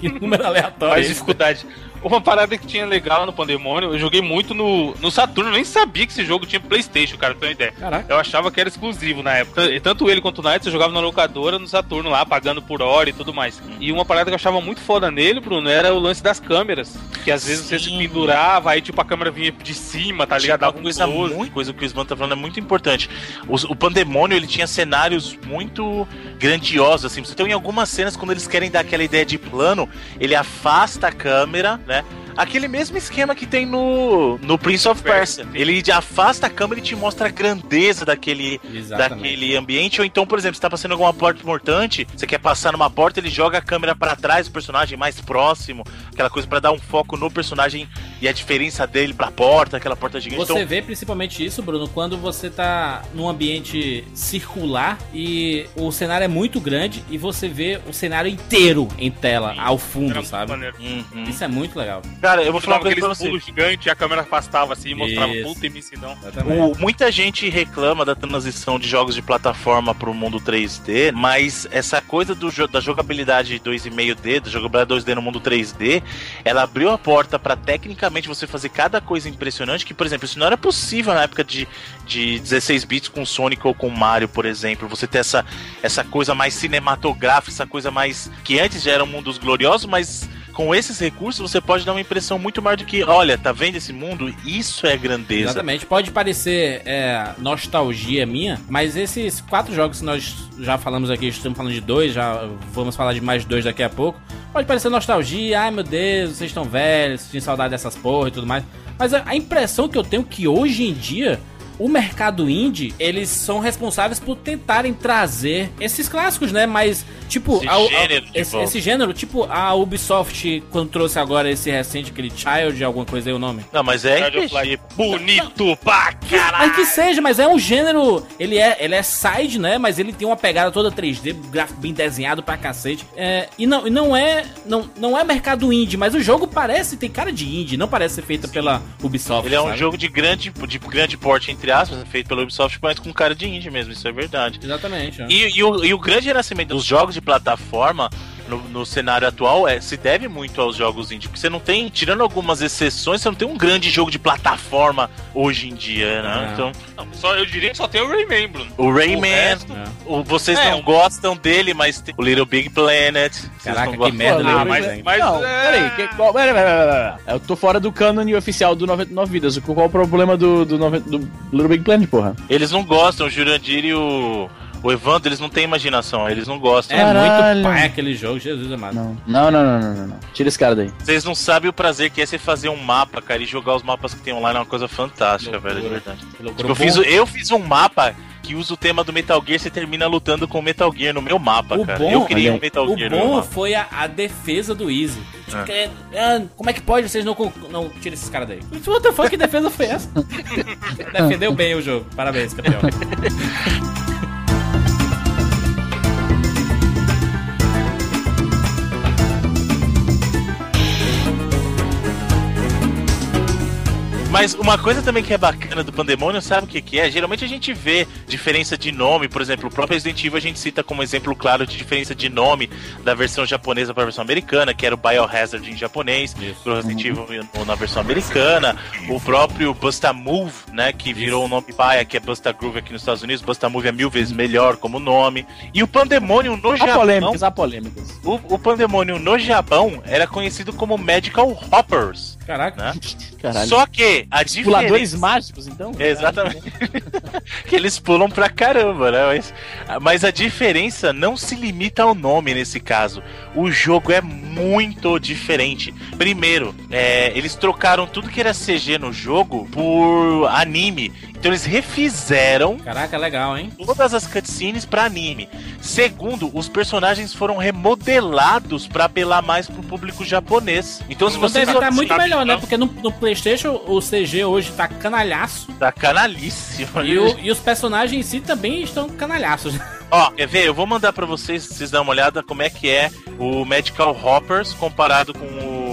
Que número aleatório. Mais dificuldade. Uma parada que tinha legal no Pandemônio, eu joguei muito no, no Saturno, nem sabia que esse jogo tinha Playstation, cara, pra ter uma ideia. Caraca. Eu achava que era exclusivo na época. E tanto ele quanto o Knights eu jogava na locadora no Saturno lá, pagando por hora e tudo mais. E uma parada que eu achava muito foda nele, Bruno, era o lance das câmeras. Que às vezes você se Sim. pendurava, aí tipo a câmera vinha de cima, tá ligado? Uma Dava um coisa, close. muito, coisa que o Svan tá falando é muito importante. Os- o Pandemônio, ele tinha cenários muito grandiosos, assim. Você tem em algumas cenas, quando eles querem dar aquela ideia de plano, ele afasta a câmera, né? Aquele mesmo esquema que tem no, no Prince of Persia. Ele afasta a câmera e te mostra a grandeza daquele, Exatamente. daquele ambiente. Ou então, por exemplo, você tá passando alguma porta importante, você quer passar numa porta, ele joga a câmera pra trás do personagem mais próximo, aquela coisa pra dar um foco no personagem e a diferença dele pra porta, aquela porta gigante. Você Então, vê principalmente isso, Bruno, quando você tá num ambiente circular e o cenário é muito grande e você vê o cenário inteiro em tela, ao Era fundo, muito sabe? Uhum. Isso é muito legal. Cara, eu vou falar uma coisa pra você. pulos gigantes e a câmera afastava assim e mostrava Isso. puta imensidão. O- muita gente reclama da transição de jogos de plataforma pro mundo 3D, mas essa coisa do, da jogabilidade 2,5D, da jogabilidade 2D no mundo 3D, ela abriu a porta pra tecnicamente você fazer cada coisa impressionante, que, por exemplo, isso não era possível na época de, de 16 bits com Sonic ou com Mario, por exemplo. Você ter essa, essa coisa mais cinematográfica, essa coisa mais. que antes já eram mundos gloriosos, mas. Com esses recursos, você pode dar uma impressão muito maior do que, olha, tá vendo esse mundo? Isso é grandeza. Exatamente. Pode parecer é, nostalgia minha, mas esses quatro jogos que nós já falamos aqui, estamos falando de dois, já vamos falar de mais dois daqui a pouco. Pode parecer nostalgia, ai meu Deus, vocês estão velhos, tinham saudade dessas porra e tudo mais. Mas a, a impressão que eu tenho é que hoje em dia o mercado indie, eles são responsáveis por tentarem trazer esses clássicos, né? Mas, tipo, Esse a- a- gênero esse, esse gênero, tipo, a Ubisoft, quando trouxe agora esse recente, aquele Child, alguma coisa aí o nome. Não, mas é Child of RPG. Bonito pra caralho! Mas que seja, mas é um gênero. Ele é, ele é side, né? Mas ele tem uma pegada toda 3D, gráfico bem desenhado pra cacete. É, e não, e não é. Não, não é mercado indie, mas o jogo parece, tem cara de indie, não parece ser feito pela Ubisoft. Ele é um sabe? jogo de grande, de grande porte, entre aspas, feito pela Ubisoft, mas com cara de indie mesmo, isso é verdade. Exatamente. ó. E, e o, e o grande renascimento dos jogos de plataforma no, no cenário atual é, se deve muito aos jogos indie, porque você não tem, tirando algumas exceções, você não tem um grande jogo de plataforma hoje em dia, né? É. Então, Não, só, eu diria que só tem o Rayman, Bruno. o Rayman, resto- É. o- vocês É, não gostam dele, mas tem o Little Big Planet. vocês Caraca, não que gostam- merda, Ah, mas- Planet. Mas não, é... peraí, que, qual, peraí, peraí, peraí, peraí. Eu tô fora do cânone oficial do 99 Vidas. Qual o problema do, do, 90 do Little Big Planet, porra? Eles não gostam, o Jurandir e o, o Evandro, eles não têm imaginação, eles não gostam. É Caralho. muito pai aquele jogo, Jesus amado. Não. Não, não, não, não, não, não. Tira esse cara daí. Vocês não sabem o prazer que é você fazer um mapa, cara, e jogar os mapas que tem online é uma coisa fantástica, Loucura. velho, de verdade. Tipo, eu, fiz, eu fiz um mapa que usa o tema do Metal Gear, você termina lutando com o Metal Gear no meu mapa, O cara. bom- eu criei Olha um Metal O Gear no meu bom mapa. foi a, a defesa do Easy. Tipo, É. que- ah, como é que pode vocês não, não tiram esses caras daí? What the fuck, que defesa foi essa? Defendeu bem o jogo. Parabéns, campeão. Mas uma coisa também que é bacana do Pandemonium, sabe o que, que é? Geralmente a gente vê diferença de nome, por exemplo, o próprio Resident Evil a gente cita como exemplo claro de diferença de nome da versão japonesa para a versão americana, que era o Biohazard em japonês, pro Resident Evil na versão americana, o próprio Busta Move, né, que virou o nome paia, que é Busta Groove aqui nos Estados Unidos, Busta Move é mil vezes melhor como nome. E o Pandemonium no Há Japão, polêmicas, há polêmicas. o, o Pandemonium no Japão era conhecido como Magical Hoppers, Caraca. né? Só que a Puladores diferença... mágicos, então? Exatamente. que eles pulam pra caramba, né? Mas, mas a diferença não se limita ao nome nesse caso. O jogo é muito diferente. Primeiro, é, eles trocaram tudo que era CG no jogo por anime. Então eles refizeram Caraca, legal, hein? todas as cutscenes pra anime. Segundo, os personagens foram remodelados pra apelar mais pro público japonês. Então se Então você deve estar muito sabe, melhor, né? Porque no, no PlayStation o CG hoje tá canalhaço tá canalíssimo. e, o- e os personagens em si também estão canalhaços. Ó, quer ver? Eu vou mandar pra vocês, vocês dar uma olhada como é que é o Magical Hoppers comparado com o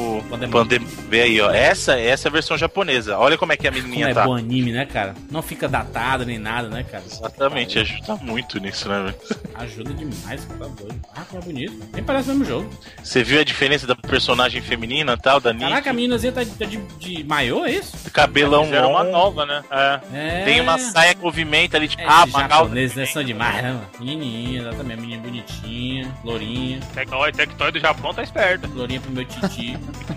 Pandem... Vê aí, ó. Essa, essa é a versão japonesa. Olha como é que a menininha como tá. é bom anime, né, cara? Não fica datado nem nada, né, cara? Exatamente, ajuda muito nisso, né, velho? Ajuda demais, cara. Tá doido. Ah, como é bonito. Nem parece o mesmo jogo. Você viu a diferença da personagem feminina e tal, da Nick? Caraca, a meninazinha tá de, tá de, de maiô, é isso? Cabelão Era uma nova, né? É. É. Tem uma saia que movimenta ali, tipo, É, ah, japoneses, né, são demais, né, mano? Menininha, exatamente. Menina bonitinha, lourinha. Tectoy, Tectoy do Japão tá esperto. Lourinha pro meu titi.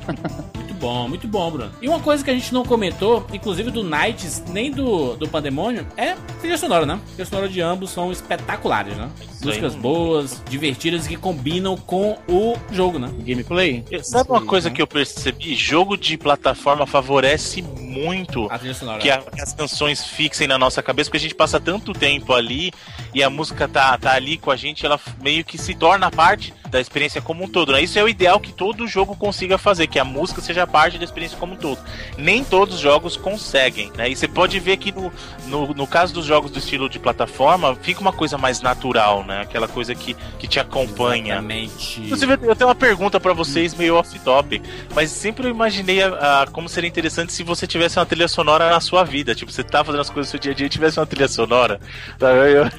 muito bom, muito bom, Bruno. E uma coisa que a gente não comentou, inclusive do Nights, nem do, do Pandemônio, é trilha sonora, né? A trilha sonora de ambos são espetaculares, né? Isso Músicas aí. boas, divertidas que combinam com o jogo, né? Gameplay? Sabe uma coisa né? que eu percebi? Jogo de plataforma favorece muito A trilha sonora. que, a- que as canções fixem na nossa cabeça, porque a gente passa tanto tempo ali e a música tá, tá ali com a gente, ela meio que se torna parte da experiência como um todo. Né? Isso é o ideal que todo jogo consiga fazer, que a música seja parte da experiência como um todo. Nem todos os jogos conseguem, né? E você pode ver que no, no, no caso dos jogos do estilo de plataforma, fica uma coisa mais natural, né? Aquela coisa que, que te acompanha. Exatamente. Inclusive, eu tenho uma pergunta pra vocês, meio off-top, mas sempre eu imaginei a, a- como seria interessante se você tivesse uma trilha sonora na sua vida. Tipo, você tá fazendo as coisas do seu dia a dia e tivesse uma trilha sonora. Sabe? Eu-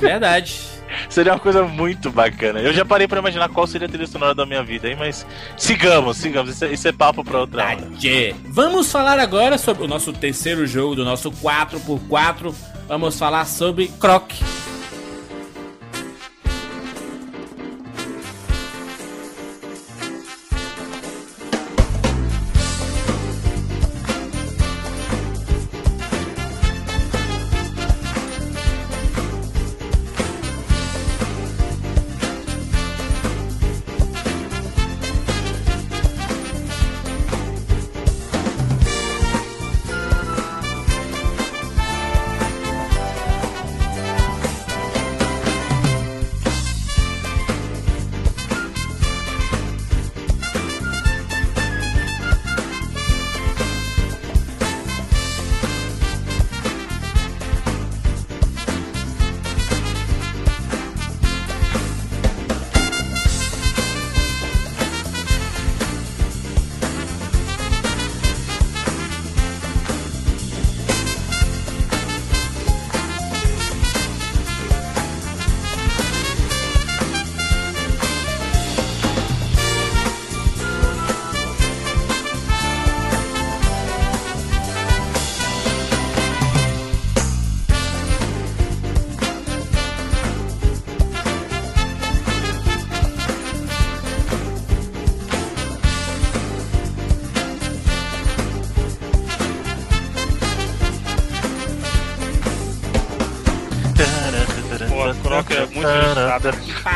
Verdade. Seria uma coisa muito bacana. Eu já parei pra imaginar qual seria a trilha sonora da minha vida, hein? Mas sigamos, sigamos. Isso é, isso é papo pra outra hora. Vamos falar agora sobre o nosso terceiro jogo do nosso 4x4. Vamos falar sobre Croc.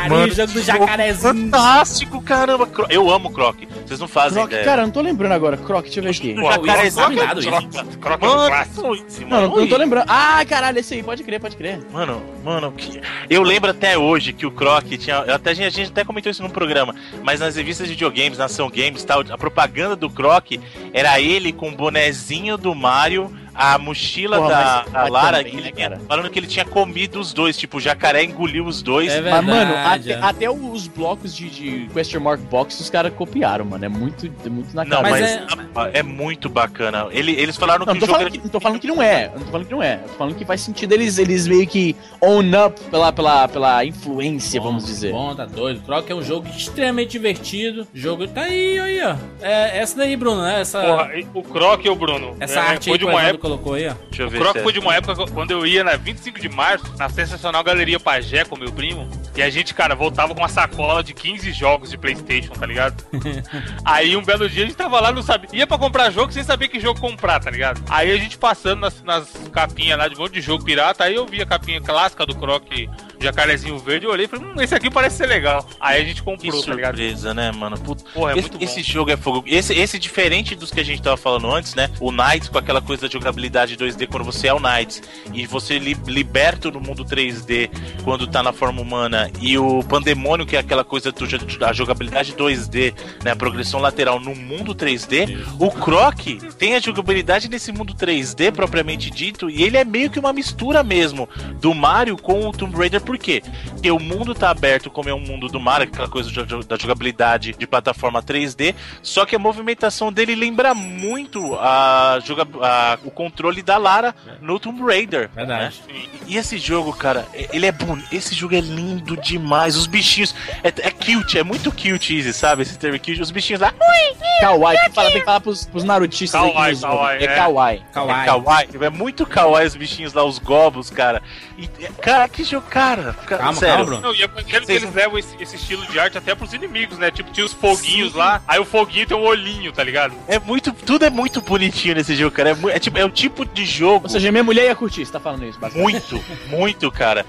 Mano, jogo do jacarezinho. Fantástico, caramba! Eu amo Croc. Vocês não fazem Croc, ideia. cara, eu não tô lembrando agora. Croc, deixa eu ver aqui. Pô, jacarezinho é dominado, é isso. Croc. Croc é um Mano, clássico. mano, não, não tô lembrando. Ah, caralho, esse aí, pode crer, pode crer. Mano, mano, que... eu lembro até hoje que o Croc tinha. Até, a, gente, a gente até comentou isso num programa, mas nas revistas de videogames, na Ação Games e tal, a propaganda do Croc era ele com o bonezinho do Mario, a mochila Porra, da, da Lara, também, que ele né, falando que ele tinha comido os dois, tipo, o jacaré engoliu os dois. É Mas, mano, verdade. até, é. até os blocos de, de question mark box os caras copiaram, mano. É muito, é muito na Não, cara. mas, Mas é... muito bacana. Ele, eles falaram Não, que não tô, o jogo falando era- que, não tô falando que não é. Eu Não tô falando que não é. Eu tô falando que faz sentido eles, eles meio que own up pela, pela, pela influência, vamos Bom, dizer. Bom, tá doido. Croc é um jogo extremamente divertido. Jogo tá aí, aí, ó. É essa daí, Bruno, né? Essa, Porra, o Croc, ô Bruno. essa é, arte foi aí de o uma época. Colocou aí, ó. Deixa eu O ver Croc se é- foi de uma época quando eu ia na 25 de março, na sensacional Galeria Pajé com meu primo. E a gente, cara, voltava com uma sacola de 15 jogos de Playstation, tá ligado? Aí um belo dia a gente tava lá, não sabia. Ia pra comprar jogo sem saber que jogo comprar, tá ligado? Aí a gente passando nas, nas capinhas lá de um monte de jogo pirata, aí eu vi a capinha clássica do Croc Jacarezinho Verde, eu olhei e falei, hum, esse aqui parece ser legal. Aí a gente Que comprou, tá ligado? surpresa, né, mano? Puta, Porra, é esse, esse jogo é fogo. Esse, esse diferente dos que a gente tava falando antes, né? O Knights com aquela coisa da jogabilidade 2D quando você é o Knights e você li, liberto no mundo 3D quando tá na forma humana e o Pandemônio que é aquela coisa do, da jogabilidade 2D, né? A progressão lateral no mundo 3D. O Croc tem a jogabilidade nesse mundo 3D propriamente dito e ele é meio que uma mistura mesmo do Mario com o Tomb Raider Por quê? Porque o mundo tá aberto como é um mundo do mar, aquela coisa da jogabilidade de plataforma 3D, só que a movimentação dele lembra muito a, a o controle da Lara no Tomb Raider. Verdade. Né? E, e, esse jogo, cara, ele é bonito. Esse jogo é lindo demais. Os bichinhos. É, é cute, é muito cute, easy, sabe? Esse termo cute. Os bichinhos lá. Kawaii, tem que falar, tem que falar pros, pros narutistas kawaii, aí. Kawaii, é, é kawaii. Kawaii. É kawaii. É muito kawaii os bichinhos lá, os gobos, cara. E, cara, que jogo, cara. Calma, sério. Calma, Não, e é que eles levam esse, esse, estilo de arte até pros inimigos, né? Tipo, tinha os foguinhos Sim. lá, aí o foguinho tem um olhinho, tá ligado? É muito. Tudo é muito bonitinho nesse jogo, cara. É, é, tipo, é o tipo de jogo. Ou seja, minha mulher ia curtir, você tá falando isso, basicamente. Muito, muito, cara.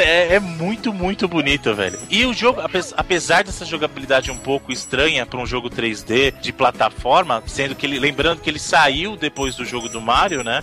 É, é, muito, muito bonito, velho. E o jogo, apesar dessa jogabilidade um pouco estranha para um jogo 3D de plataforma, sendo que ele, lembrando que ele saiu depois do jogo do Mario, né?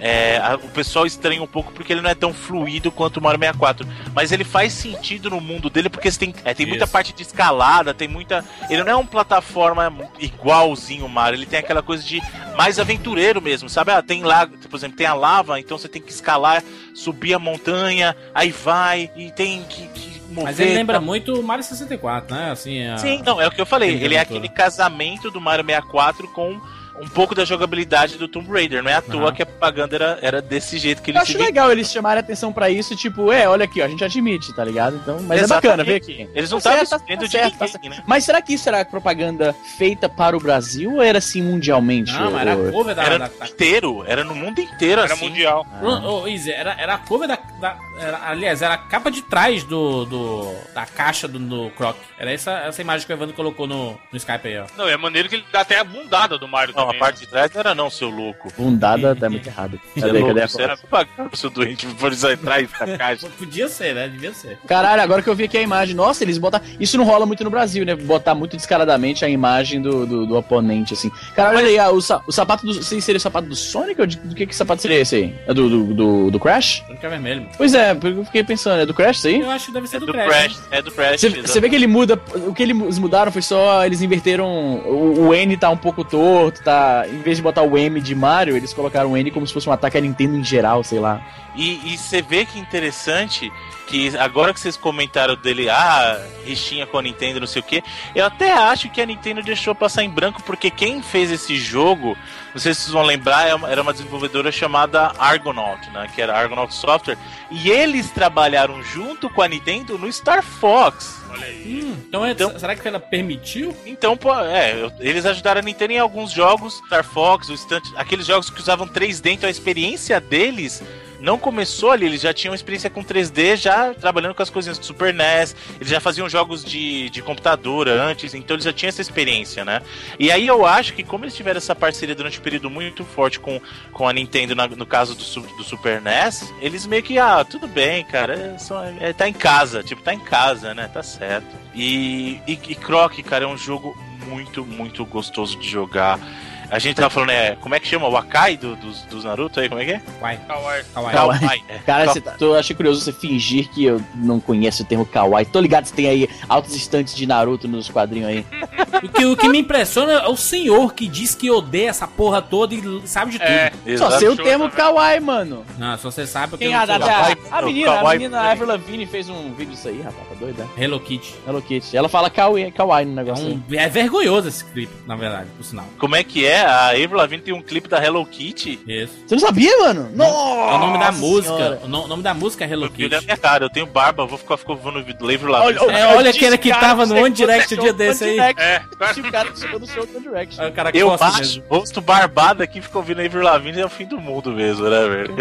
É, a, o pessoal estranha um pouco porque ele não é tão fluido quanto o Mario 64. Mas ele faz sentido no mundo dele porque tem, é, tem muita parte de escalada, tem muita. Ele não é um plataforma igualzinho o Mario, ele tem aquela coisa de mais aventureiro mesmo, sabe? Ah, tem lá, por exemplo, tem a lava, então você tem que escalar, subir a montanha, aí vai, e tem que, que mover. Mas ele lembra tá... muito o Mario 64, né? Assim, a... Sim, não, é o que eu falei. Ele é aquele casamento do Mario 64 com um pouco da jogabilidade do Tomb Raider. Não é à toa uhum. que a propaganda era, era desse jeito que eles Eu acho legal eles chamarem atenção pra isso, tipo, é, olha aqui, ó, a gente admite, tá ligado? Então, mas Exatamente. é bacana, ver aqui. Eles não estavam tá certo, tá certo, tá certo. Né? Mas será que isso era propaganda feita para o Brasil ou era assim mundialmente? Não, ou... era a cover da, era da, da... inteiro, era no mundo inteiro era assim. mundial. Ah. Oh, Easy, era, era a cover da, da era, aliás, era a capa de trás do, do da caixa do, do Croc. Era essa, essa imagem que o Evandro colocou no, no Skype aí, ó. Não, é maneiro que ele dá até a bundada do Mario não, também. a parte né? de trás não era não, seu louco. Bundada tá muito errado. Cadê, cadê a Você era pagar seu doente por isso atrás da caixa. Podia ser, né? Devia ser. Caralho, agora que eu vi aqui a imagem, nossa, eles botam. Isso não rola muito no Brasil, né? Botar muito descaradamente a imagem do, do, do oponente, assim. Caralho, olha aí, ah, o, o sapato do. Sei seria o sapato do Sonic ou de, do que, que sapato seria esse aí? É do, do, do, do Crash? Sonic é vermelho. Pois é, eu fiquei pensando, é do Crash isso aí? Eu acho que deve ser é do, do Crash. Crash é do Crash. Você vê que ele muda. O que eles mudaram foi só. Eles inverteram. O, o N tá um pouco torto, tá. Em vez de botar o M de Mario, eles colocaram o N como se fosse um ataque a Nintendo em geral, sei lá. E você vê que interessante que agora que vocês comentaram dele, ah, rixinha com a Nintendo, não sei o que, eu até acho que a Nintendo deixou passar em branco, porque quem fez esse jogo, não sei se vocês vão lembrar, é era uma desenvolvedora chamada Argonaut, né? Que era Argonaut Software, e eles trabalharam junto com a Nintendo no Star Fox. Olha aí. Hum, então, é, então, será que ela permitiu? Então, pô, é, eles ajudaram a Nintendo em alguns jogos, Star Fox, o Stunt, aqueles jogos que usavam 3D, então a experiência deles não começou ali, eles já tinham experiência com 3D, já trabalhando com as coisinhas do Super NES, eles já faziam jogos de, de computador antes, então eles já tinham essa experiência, né? E aí eu acho que como eles tiveram essa parceria durante um período muito forte com, com a Nintendo, na, no caso do, do Super NES, eles meio que, ah, tudo bem, cara, é só, é, tá em casa, tipo, tá em casa, né? Tá certo. E, e, e Croc, cara, é um jogo muito, muito gostoso de jogar. A gente tava falando, é, como é que chama? O Akai do, dos, dos Naruto aí? Como é que é? Kawaii. Kawaii. Kawaii. kawaii. É. Cara, você, tô, achei curioso você fingir que eu não conheço o termo Kawaii. Tô ligado que você tem aí altos instantes de Naruto nos quadrinhos aí. o, que, o que me impressiona é o senhor que diz que odeia essa porra toda e sabe de é, tudo. Só sei o termo Kawaii, mano. Não, só você sabe o que eu a, a, a menina, a menina Avril Lavigne fez um vídeo disso aí, rapaz, tá doida? É? Hello Kitty. Hello Kitty. Ela fala Kawaii, kawaii no negócio é, um, é vergonhoso esse clipe, na verdade, por sinal. Como é que é? A Avril Lavigne tem um clipe da Hello Kitty. Isso. Você não sabia, mano? Nossa! É o nome da música. O nome da música é Hello eu Kitty. Na minha cara, eu tenho barba, vou ficar ficando livro lá. Olha, é, olha aquele que tava no One Direct o dia desse aí. É, o cara que chegou no show do One Direct. É, o cara eu acho, rosto barbado aqui, ficou ouvindo Avril Lavigne é o fim do mundo mesmo, né, velho?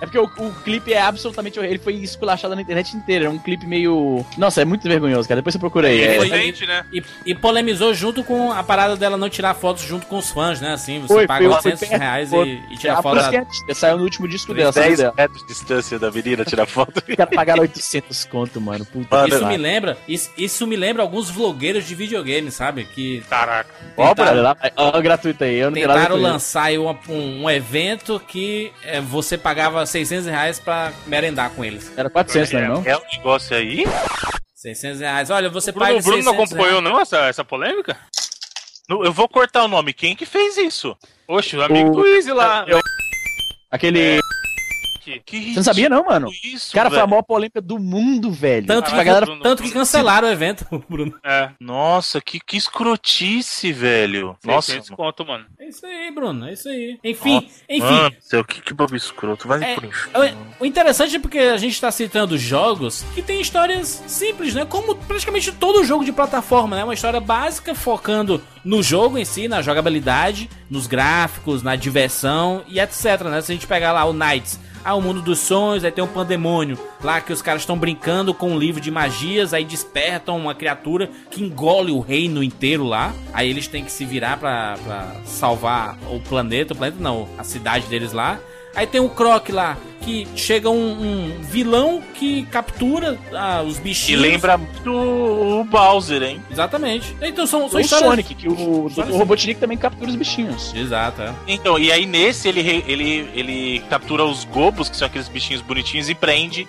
É porque o, o clipe é absolutamente. Ele foi esculachado na internet inteira. É um clipe meio. Nossa, é muito vergonhoso, cara. Depois você procura aí. É, é, né? e, e polemizou junto com a parada dela não tirar fotos junto com os fãs, né? Assim, você foi, paga 800 reais e, e tira foto. Da... Saiu no último disco dela. 10 metros de distância da menina tirar foto. Caras pagaram 800 conto, mano. Puta. Mano, isso me lembra. Isso, isso me lembra alguns vlogueiros de videogame, sabe? Que. Caraca. Tentaram, lá, ó, gratuito aí. Eu não tentaram lançar aí um, um, um evento que é, você pagava 600 reais pra merendar com eles. Era 400, é, não é? É um negócio aí? 600 reais. Olha, você o Bruno, paga. O Bruno não acompanhou, reais. não, essa, essa polêmica? Eu vou cortar o nome. Quem que fez isso? Oxe, o amigo o... do Easy lá. Eu... Aquele. Que Você não sabia, não, mano? Isso, cara, velho. foi a maior polêmica do mundo, velho. Tanto, que, galera... tanto que cancelaram o evento, Bruno. É. Nossa, que, que escrotice, velho. Nossa. Conto, mano. É isso aí, Bruno. É isso aí. Enfim, Nossa, enfim. Mano, céu, que, que bobo escroto. Vai é, por O interessante é porque a gente tá citando jogos que tem histórias simples, né? Como praticamente todo jogo de plataforma, né? Uma história básica focando no jogo em si, na jogabilidade, nos gráficos, na diversão e etc, né? Se a gente pegar lá o Knights, ah, o mundo dos sonhos, aí tem um pandemônio lá que os caras estão brincando com um livro de magias, aí despertam uma criatura que engole o reino inteiro lá. Aí eles têm que se virar pra, pra salvar o planeta, o planeta não, a cidade deles lá. Aí tem o Croc lá, que chega um, um vilão que captura ah, os bichinhos. E lembra muito o Bowser, hein? Exatamente. Então são, são o histórias... Sonic, que o, o Robotnik também captura os bichinhos. Exato, é. Então, e aí nesse ele, ele, ele captura os gobos, que são aqueles bichinhos bonitinhos, e prende.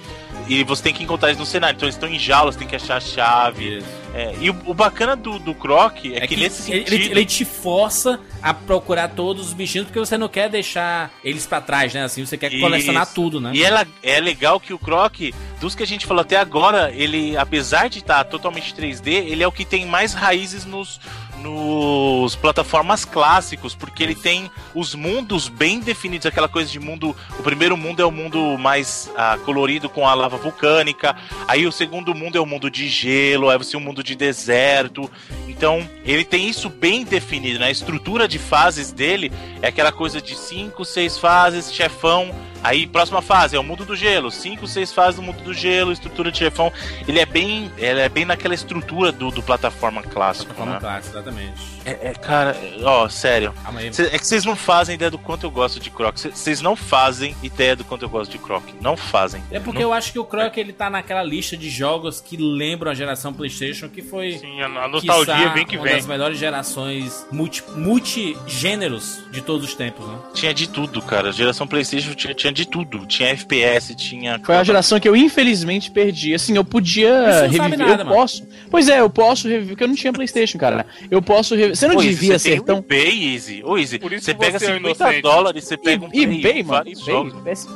E você tem que encontrar eles no cenário. Então eles estão em jaulas, tem que achar a chave. Isso. É, e o, o, bacana do, do Croc é, é que, que, nesse ele, sentido... ele, te força a procurar todos os bichinhos porque você não quer deixar eles para trás, né? Assim, você quer Isso. colecionar tudo, né? E ela, é legal que o Croc, dos que a gente falou até agora, ele, apesar de estar tá totalmente 3D, ele é o que tem mais raízes nos, nos plataformas clássicos, porque ele tem os mundos bem definidos, aquela coisa de mundo. O primeiro mundo é o mundo mais ah, colorido com a lava vulcânica, aí o segundo mundo é o mundo de gelo, aí você o um mundo de deserto. Então, ele tem isso bem definido, né? A estrutura de fases dele é aquela coisa de cinco, seis fases, chefão Aí, próxima fase é o mundo do gelo. Cinco, seis fases do mundo do gelo, estrutura de chefão. Ele é bem, ele é bem naquela estrutura do, do plataforma clássico. Plataforma né? clássica, exatamente. É, é, cara, ó, sério. Cê, é que vocês não fazem ideia do quanto eu gosto de Croc. Vocês não fazem ideia do quanto eu gosto de Croc. Não fazem. É porque não... eu acho que o Croc ele tá naquela lista de jogos que lembram a geração PlayStation, que foi. Sim, a nostalgia vem que uma vem. Uma das melhores gerações multi, multigêneros de todos os tempos, né? Tinha de tudo, cara. A geração PlayStation tinha, tinha de tudo. Tinha FPS, tinha. Foi a geração que eu infelizmente perdi. Assim, eu podia reviver. Nada, eu mano. posso. Pois é, eu posso reviver, porque eu não tinha PlayStation, cara. Eu posso reviver. Você não Pô, devia você ser tão. Um eBay, Easy. Ô, Easy, Por isso você pega você 50 é dólares, você pega um eBay, mano.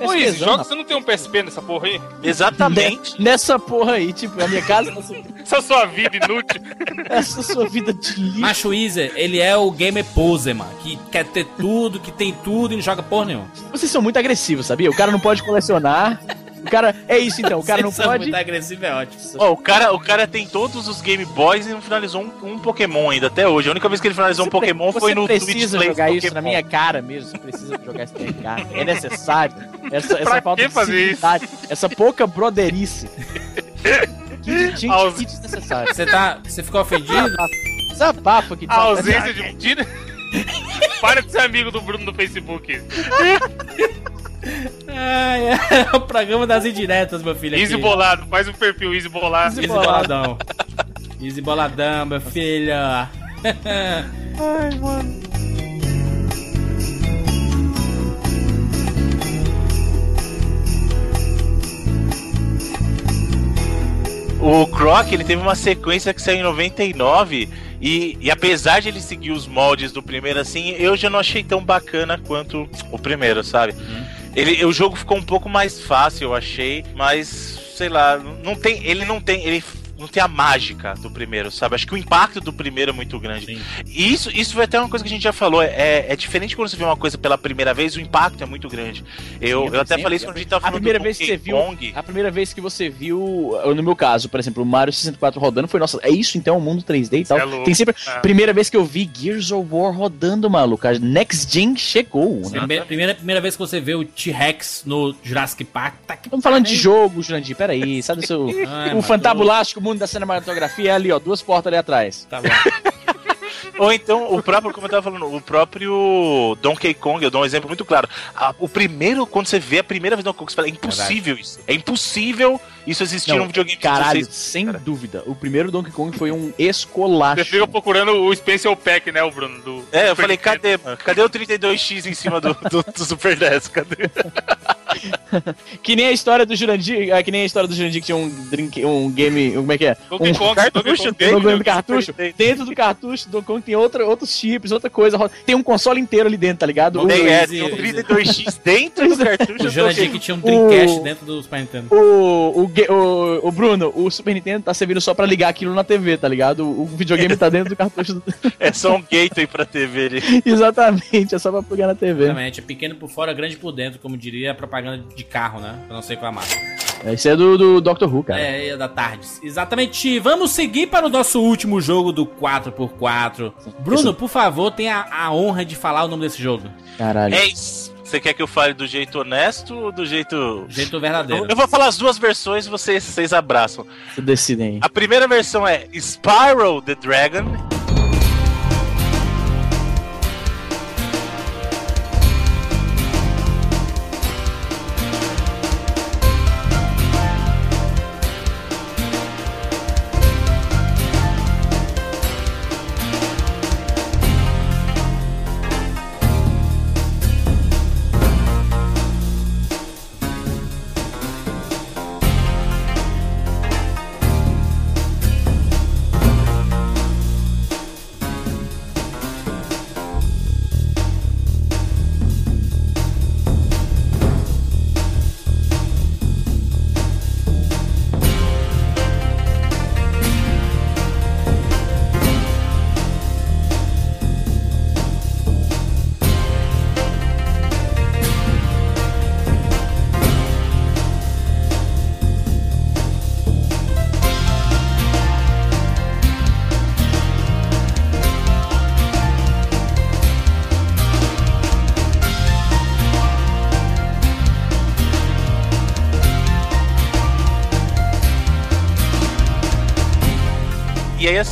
Ô, Easy, joga você não tem um PSP nessa porra aí? Exatamente. Nessa porra aí, tipo, a minha casa. Essa sua vida inútil. Essa sua vida de lixo. Macho Easy, ele é o gamer poser, mano. Que quer ter tudo, que tem tudo e não joga porra nenhuma. Vocês são muito agressivos, sabia? O cara não pode colecionar. O cara. É isso então, o cara não pode. Muito agressivo é ótimo. Ó, o, cara, o cara tem todos os Game Boys e não finalizou um, um Pokémon ainda até hoje. A única vez que ele finalizou você um Pokémon foi no Twitch precisa jogar isso Pokémon. na minha cara mesmo. Você precisa jogar isso na minha cara. É necessário. Essa, essa falta de civilidade. Essa pouca broderice. que, gente, Aus... que desnecessário. Você tá. Você ficou ofendido? Desabafa que A ausência de. Para de ser amigo do Bruno no Facebook. Ai, é o programa das indiretas, meu filho. Easy aqui. Bolado, faz um perfil Easy Bolado. Easy, Boladão. Easy Boladão, meu filho. Ai, mano. O Croc, ele teve uma sequência que saiu em 99 e, e, apesar de ele seguir os moldes do primeiro assim, eu já não achei tão bacana quanto o primeiro, sabe? Uhum. Ele, o jogo ficou um pouco mais fácil, eu achei, mas sei lá, não tem, ele não tem, ele não tem a mágica do primeiro, sabe? Acho que o impacto do primeiro é muito grande. Sim. E isso, isso foi até uma coisa que a gente já falou. É, é diferente quando você vê uma coisa pela primeira vez, o impacto é muito grande. Eu, Sim, eu até falei isso quando a gente tava falando a primeira vez que você viu, A primeira vez que você viu, no meu caso, por exemplo, o Mario 64 rodando, foi, nossa, é isso então, o mundo 3D e tal. É Tem sempre. É. Primeira vez que eu vi Gears of War rodando, maluco. A Next Gen chegou. Né? Primeira, primeira, primeira vez que você vê o T-Rex no Jurassic Park, tá Estamos falando de jogo, Jurandir, peraí. Sabe o seu. Ai, o fantabulástico mundo da cinematografia? é ali, ó, duas portas ali atrás. Tá bom. Ou então, o próprio, como eu tava falando, o próprio Donkey Kong, eu dou um exemplo muito claro. o primeiro, quando você vê a primeira vez Donkey Kong, você fala, é impossível isso. É impossível isso existir num videogame Caralho, sem cara. dúvida. O primeiro Donkey Kong foi um escolacho. Você fica procurando o Spencer Pack, né, o Bruno? Do é, eu falei, cadê? Cadê o 32X em cima do, do, do Super NES? Cadê? Que nem a história do Jurandir, é, que nem a história do Jurandir que tinha um drink, um game, como é que é? Donkey um Kong, cartucho Donkey Kong dentro dentro do cartucho. Dentro do cartucho do Kong tem outra, outros chips, outra coisa. Tem um console inteiro ali dentro, tá ligado? Tem, O- é, tem um easy. 32X dentro do cartucho. O do Jurandir Donkey que tinha um Dreamcast dentro do Super Nintendo. O, o, o, o Bruno, o Super Nintendo tá servindo só pra ligar aquilo na TV, tá ligado? O, o videogame tá dentro do cartucho. Do... É só um gateway pra TV ali. Exatamente, é só pra plugar na TV. Exatamente, é pequeno por fora, grande por dentro, como diria a propaganda de carro, né? Eu não sei qual é a marca. Esse é do, do Doctor Who, cara. É, é da tarde. Exatamente. Vamos seguir para o nosso último jogo do 4x4. Bruno, por favor, tenha a honra de falar o nome desse jogo. Caralho. É isso. Você quer que eu fale do jeito honesto ou do jeito. Jeito verdadeiro. Eu vou falar as duas versões e vocês, vocês abraçam. Vocês decidem aí. A primeira versão é Spyro the Dragon.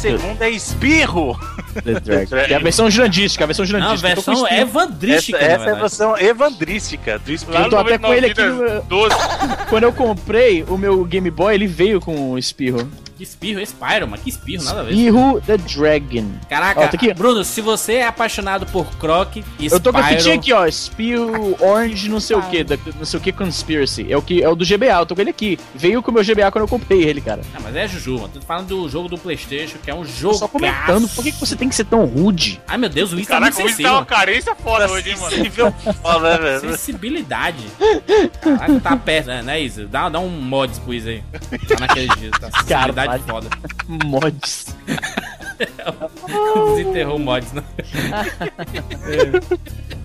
Segunda é Espirro. The. Que é a versão girandística, a versão Não, a girandística. Tô com versão espinho. evandrística, Essa, essa é a versão evandrística do Espirro. Eu tô até com ele aqui no- 12. Quando eu comprei o meu Game Boy, ele veio com o espirro. Que espirro, Spyro, mas que espirro, nada a ver. Espirro the Dragon. Caraca, Ó, tá aqui. Bruno, se você é apaixonado por Croc e Eu tô com a Spyro... fitinha aqui, ó. Espirro Orange não sei o que, não sei o que Conspiracy. É o, que, é o do GBA, eu tô com ele aqui. Veio com o meu GBA quando eu comprei ele, cara. Ah, mas é Juju, mano. Tô falando do jogo do Playstation, que é um jogo. só comentando, por que, que você tem que ser tão rude? Ai, meu Deus, o Wii tá Caraca, muito o Wiz tá uma sensível. carência foda hoje, hein, mano. Sensível foda, né, velho? Sensibilidade. Caraca, tá perto, né, né Isa? Dá, dá um mods pro Isa aí. Tá naquele dia, tá? Caralho. foda. Mods. Desenterrou mods, né?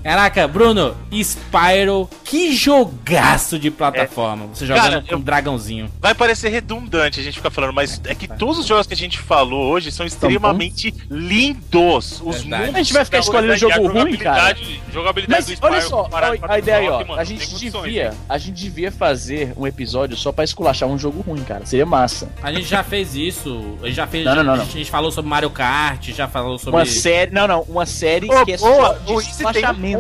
Caraca, Bruno, Spyro, que jogaço de plataforma. Você jogando Cara, com um dragãozinho. Vai parecer redundante a gente ficar falando, mas é que todos os jogos que a gente falou hoje são extremamente lindos. Os mundos A gente vai ficar escolhendo a jogo ruim, cara. jogabilidade- Jogabilidade Mas do Spyro olha só, com a ideia aí, ó. mano, A gente devia, né? a gente devia fazer um episódio só pra esculachar um jogo ruim, cara. Seria massa. A gente já fez isso. A gente já fez. Não, não, não, a gente- A gente falou sobre Mario Kart, já falou sobre. Uma série, não, não, uma série Pô, que é boa, só o de esculachamento.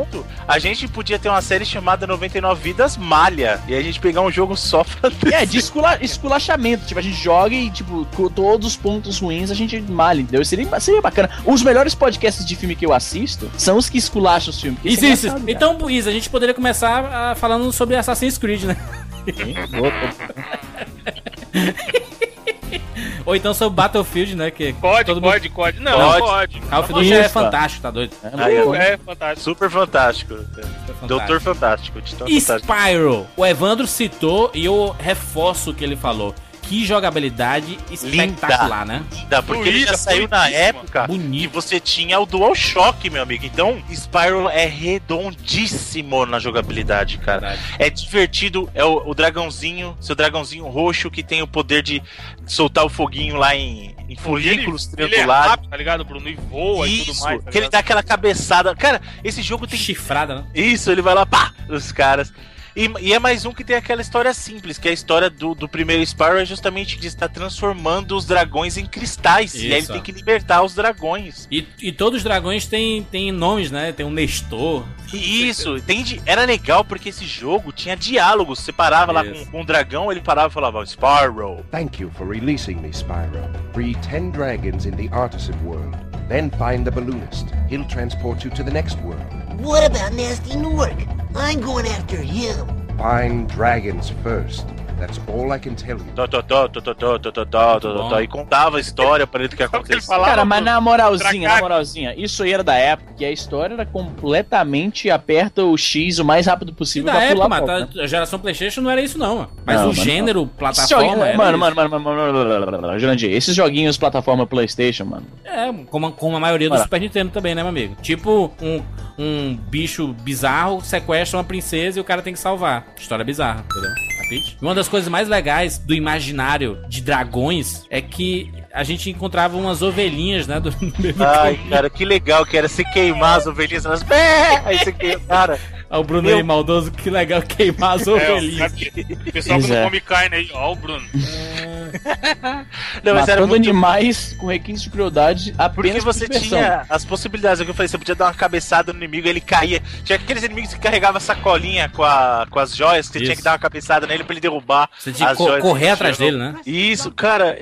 A gente podia ter uma série chamada 99 Vidas Malha. E a gente pegar um jogo só pra. É, de escula- esculachamento. Tipo, a gente joga e, tipo, com todos os pontos ruins a gente malha, entendeu? Seria, seria bacana. Os melhores podcasts de filme que eu assisto são os que esculacham os filmes. Isso, isso. engraçado. Então, Isa, a gente poderia começar ah, falando sobre Assassin's Creed, né? Ou então sobre Battlefield, né? Que Pode, todo mundo- pode, pode. Não, Pode. pode. Duty é fantástico, tá doido? É. É fantástico. Super fantástico. fantástico. Doutor Fantástico. Titã Fantástico. Spyro. O Evandro citou e eu reforço o que ele falou. Que jogabilidade espetacular, né? Dá, porque ele já saiu na época que Bonito. você tinha o DualShock, meu amigo. Então, Spyro é redondíssimo na jogabilidade, cara. Verdade. É divertido, é o, o dragãozinho, seu dragãozinho roxo que tem o poder de soltar o foguinho lá em, em folículos é triangulares. rápido, tá ligado, Bruno? E voa e tudo Isso, mais. tá que ele dá aquela cabeçada. Cara, esse jogo tem Chifrada, né? isso, ele vai lá, pá, os caras. E, e é mais um que tem aquela história simples, que é a história do, do primeiro Spyro é justamente de estar transformando os dragões em cristais. E aí ele Isso. tem que libertar os dragões. E, e todos os dragões têm, têm nomes, né? Tem um Nestor. E isso, di- era legal porque esse jogo tinha diálogos. Você parava lá Isso. com, com um dragão, ele parava e falava Spyro. Thank you for releasing me, Spyro. Free ten dragons in the artisan world. Then find the balloonist. He'll transport you to the next world. What about Nasty Nork? I'm going after him. Find dragons first. That's all I can tell you. Tó, tó, tó, tó, tó, tó, tó, tó, tó, tó, tó, E contava a história pra ele do que aconteceu. Cara, mas na moralzinha, na moralzinha, isso aí era da época que a história era completamente aperta o X o mais rápido possível pra época, pular mas a volta, tá- a geração Playstation não era isso não, mano. Mas o mas gênero plataforma era mano, mano, mano, mano, mano, Jurandir, esses joguinhos plataforma Playstation, mano. É, como, como a maioria do. Super Nintendo também, né, meu amigo? Tipo, um, um bicho bizarro sequestra uma princesa e o cara tem que salvar. História bizarra, entendeu? Uma das coisas mais legais do imaginário de dragões é que a gente encontrava umas ovelhinhas, né? Do, Ai, cara, que legal que era você queimar as ovelhinhas, elas... Aí você queima, cara... Ó, o Bruno Meu- aí maldoso, que legal queimar as É, ovelhinhas. aqui, o pessoal que Pois é. não come carne aí, ó, o Bruno. Não, mas era Matando muito... animais com requintes de crueldade apenas Porque por você tinha as possibilidades, é o que eu falei, você podia dar uma cabeçada no inimigo, ele caía. Tinha aqueles inimigos que carregavam sacolinha com, a, com as joias, que você Isso. tinha que dar uma cabeçada nele pra ele derrubar. Você tinha que co- correr atrás dele, né? Isso, cara.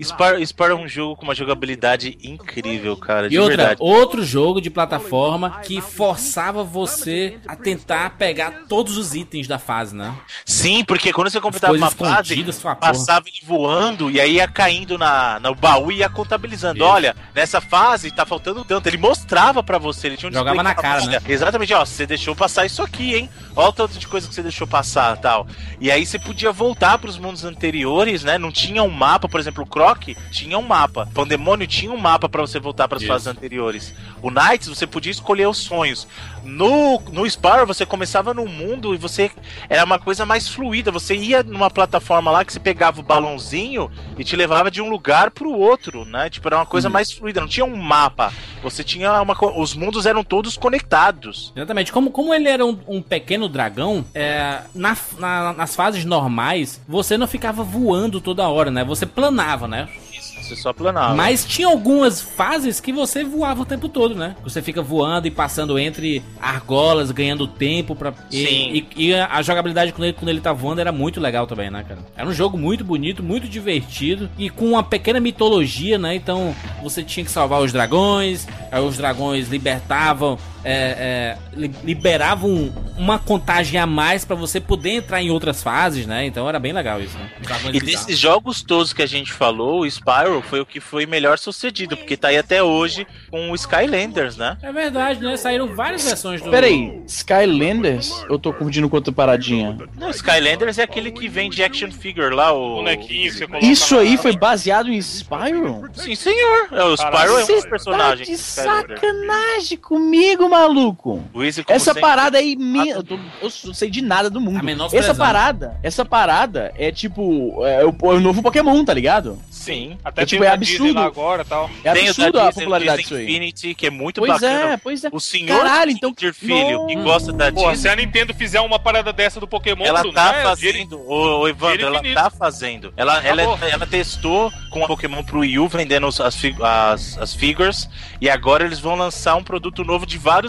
Spyro, Spyro é um jogo com uma jogabilidade incrível, cara. De E outra, verdade. outro jogo de plataforma que forçava você a tentar pegar todos os itens da fase, né? Sim, porque quando você completava uma fase, passava ele voando e aí ia caindo na, no baú e ia contabilizando. Isso. Olha, nessa fase tá faltando tanto. Ele mostrava pra você, ele tinha um Jogava na cara, "Olha, Exatamente, ó, você deixou passar isso aqui, hein? Olha o tanto de coisa que você deixou passar tal. E aí você podia voltar pros mundos anteriores, né? Não tinha um mapa, por exemplo, o Croc tinha um mapa. O Pandemônio tinha um mapa pra você voltar pras Isso. fases anteriores. O Knights, você podia escolher os sonhos. No, no Spyro, você começava num mundo e você. Era uma coisa mais fluida. Você ia numa plataforma lá que você pegava o balãozinho e te levava de um lugar pro outro, né? Tipo, era uma coisa Uhum. mais fluida. Não tinha um mapa. Você tinha uma. Os mundos eram todos conectados. Exatamente. Como, como ele era um, um pequeno dragão, é, na- na- nas fases normais, você não ficava voando toda hora, né? Você planava, né? Você só planava. Mas tinha algumas fases que você voava o tempo todo, né? Você fica voando e passando entre argolas, ganhando tempo pra. e- Sim. E, e a a jogabilidade quando ele, quando ele tá voando era muito legal também, né, cara? Era um jogo muito bonito, muito divertido e com uma pequena mitologia, né? Então você tinha que salvar os dragões, aí os dragões libertavam. É, é, li- liberavam uma contagem a mais pra você poder entrar em outras fases, né? Então era bem legal isso, né? E desses jogos todos que a gente falou, o Spyro foi o que foi melhor sucedido, porque tá aí até hoje com o Skylanders, né? É verdade, né? Saíram várias versões do. Pera aí, Skylanders? Eu tô confundindo com outra paradinha. Não, Skylanders é aquele que vende action figure lá, o. Bonequinho que você coloca Isso aí foi baseado em Spyro? Sim, senhor. É, o Spyro é um dos personagens. Tá de sacanagem comigo, maluco. O como Essa sempre, parada aí, minha, eu, tô- eu não sei de nada do A mundo. Essa parada, essa parada é tipo, é o, é o novo Pokémon, tá ligado? Sim. Até É, tipo, tem é o absurdo. lá agora e tal. É Tem o absurdo a Disney, popularidade disso aí. Infinity, que é muito Pois bacana. é, pois é. O senhor Caralho, então- Peter Filho, que Não. gosta da Pô, se Disney, a Nintendo fizer uma parada dessa do Pokémon, ela Bruno, tá né, fazendo. Ô, ô, Evandro, ela tá fazendo. Ela, ela, Acabou. ela testou com o Pokémon pro Wii U, vendendo as, as, as figures. E agora eles vão lançar um produto novo de vários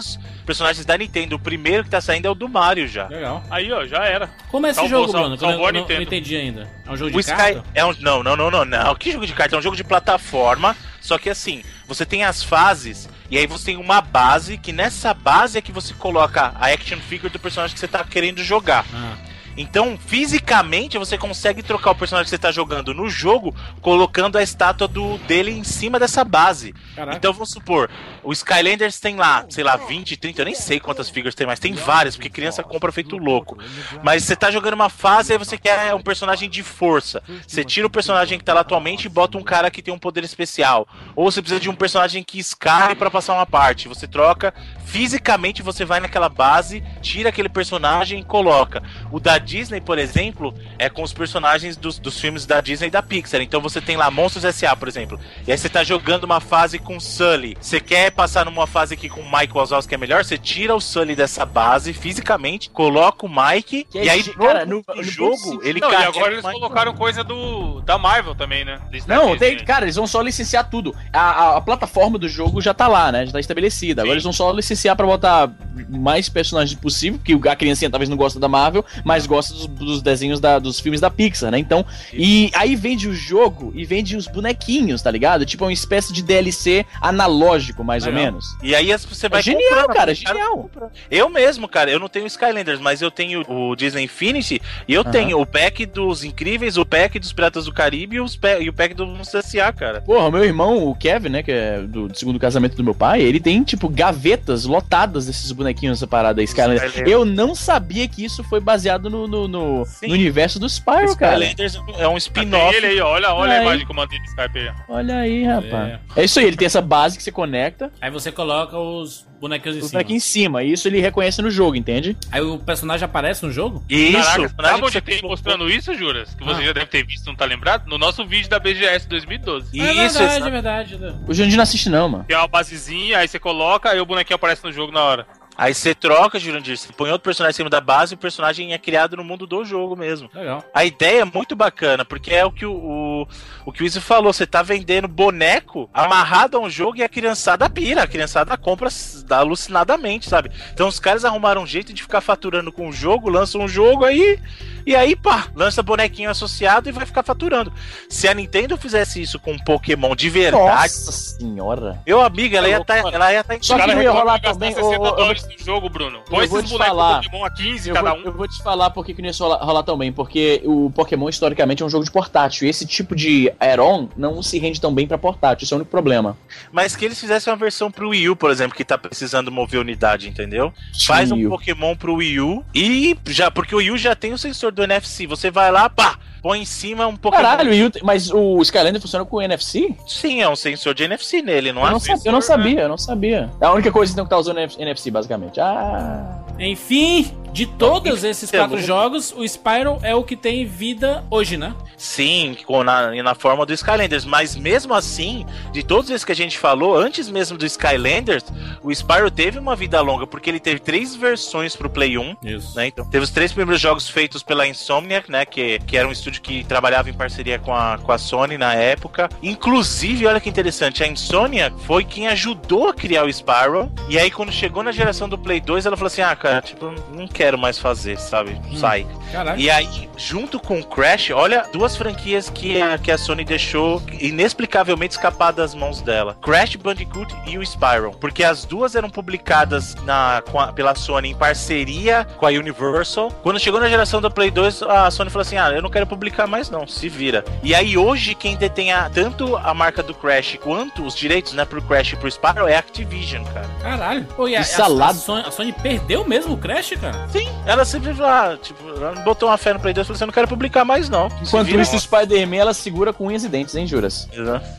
personagens da Nintendo. O primeiro que tá saindo é o do Mario já. Legal. Aí, ó, já era. Como é esse Salvou, jogo, sal- Bruno? Que eu salvou a não, não, entendi ainda. É um jogo de O Sky carta? é um. Não, não, não, não, não. Que jogo de carta? É um jogo de plataforma. Só que assim, você tem as fases. E aí você tem uma base. Que nessa base é que você coloca a action figure do personagem que você tá querendo jogar. Ah, Então, fisicamente, você consegue trocar o personagem que você tá jogando no jogo, colocando a estátua do, dele em cima dessa base. caraca. Então, vamos supor, o Skylanders tem lá, sei lá, 20, 30, eu nem sei quantas figures tem mais, tem várias, porque criança compra feito louco. Mas você tá jogando uma fase e você quer um personagem de força. Você tira o personagem que tá lá atualmente e bota um cara que tem um poder especial. Ou você precisa de um personagem que escape pra passar uma parte. Você troca, fisicamente você vai naquela base, tira aquele personagem e coloca. O da Disney, por exemplo, é com os personagens dos, dos filmes da Disney e da Pixar. Então você tem lá Monstros S.A., por exemplo. E aí você tá jogando uma fase com Sully. Você quer passar numa fase aqui com o Mike Wazowski que é melhor? Você tira o Sully dessa base fisicamente, coloca o Mike Que e é aí cara, no no- no jogo bom ele Não, e agora eles Mike. colocaram coisa do da Marvel também, né? Não, Disney. tem, cara, eles vão só licenciar tudo. A, a- a plataforma do jogo já tá lá, né? Já tá estabelecida. Agora Sim. eles vão só licenciar pra botar mais personagens possível, que a criancinha talvez não gosta da Marvel, mas gosta dos, dos desenhos da, dos filmes da Pixar, né? Então, e aí vende o jogo e vende os bonequinhos, tá ligado? Tipo, é uma espécie de DLC analógico, mais Legal. ou menos. E aí você vai É genial, comprando, cara, é genial. Eu mesmo, cara, eu não tenho Skylanders, mas eu tenho o Disney Infinity e eu Aham. tenho o pack dos Incríveis, o pack dos Piratas do Caribe e, os pa- e o pack do Monstro S.A., cara. Porra, o meu irmão, o Kevin, né, que é do, do segundo casamento do meu pai, ele tem, tipo, gavetas lotadas desses bonequinhos separados da Skylander. Skylander. Eu não sabia que isso foi baseado no, no, no- no universo do Spyro, cara. Skylanders é um Tem spin-off. ele aí, olha, olha Aí. a imagem que eu mandei no Skype aí. Olha aí, rapaz. É. isso aí, ele tem essa base que você conecta, Aí você coloca os bonequinhos em cima. aqui em cima, e isso ele reconhece no jogo, entende? Aí o personagem aparece no jogo? Isso, Caraca, o personagem sabe onde você tem colocou. mostrando isso, Juras? Que você Ah. já deve ter visto, não tá lembrado? No nosso vídeo da BGS 2012. Isso, é verdade, essa- é verdade. né? O Jandir não assiste não, mano. Tem uma basezinha, aí você coloca, aí o bonequinho aparece no jogo na hora. Aí você troca, Jurandir, você põe outro personagem em cima da base e o personagem é criado no mundo do jogo mesmo. Legal. A ideia é muito bacana, porque é o que o, o, o que o Izzy falou, você tá vendendo boneco amarrado a um jogo e a criançada pira, a criançada compra alucinadamente, sabe? Então os caras arrumaram um jeito de ficar faturando com o jogo, lançam um jogo aí, e aí pá, lança bonequinho associado e vai ficar faturando. Se a Nintendo fizesse isso com Pokémon de verdade, Nossa senhora. meu amigo, ela ia tá, ela ia tá em Só que não ia rolar também, 60 ô, ô, no jogo, Bruno. Põe eu vou esses te bonecos falar. Pokémon a 15 Eu cada vou, um. eu vou te falar por que não ia rolar, tão bem, porque o Pokémon historicamente é um jogo de portátil, e esse tipo de add-on não se rende tão bem pra portátil, isso é o único problema. Mas que eles fizessem uma versão pro Wii U, por exemplo, que tá precisando mover unidade, entendeu? Faz um. Pokémon pro Wii U e já, porque o Wii U já tem o sensor do NFC. Você vai lá, pá, põe em cima um Pokémon. Caralho, e o- mas o Skylander funciona com NFC? Sim, é um sensor de NFC nele, não Eu é? não, sabia, eu não sabia, eu não sabia. É a única coisa então que tá usando NFC, basicamente. Ah. Enfim, de todos esses é quatro louco. jogos, o Spyro é o que tem vida hoje, né? Sim, com- na, na forma do Skylanders. Mas mesmo assim, de todos esses que a gente falou, antes mesmo do Skylanders, o Spyro teve uma vida longa, porque ele teve três versões pro Play 1. Isso. né? Então, teve os três primeiros jogos feitos pela Insomniac, né? Que, que era um estúdio que trabalhava em parceria com a, com a Sony na época. Inclusive, olha que interessante, a Insomniac foi quem ajudou a criar o Spyro. E aí, quando chegou na geração do Play 2, ela falou assim: Ah, cara, tipo, não quero mais fazer, sabe? Sai. Caralho. E aí, junto com o Crash, olha duas franquias que a, que a Sony deixou inexplicavelmente escapar das mãos dela: Crash Bandicoot e o Spyro. Porque as duas eram publicadas na, com a- pela Sony em parceria com a Universal. Quando chegou na geração do Play 2, a Sony falou assim: Ah, eu não quero publicar mais, não, se vira. E aí, hoje, quem detém a- tanto a marca do Crash quanto os direitos, né, pro Crash e pro Spyro é a Activision, cara. Caralho. Pô, e a, Que a- salada. a Sony, a Sony perdeu mesmo o Crash, cara? Sim, ela sempre ah, tipo, ela botou uma fé no Play 2 e falou assim: Eu não quero publicar mais, não. Enquanto vira. isso, o Spider-Man ela segura com unhas e dentes, hein, Juras?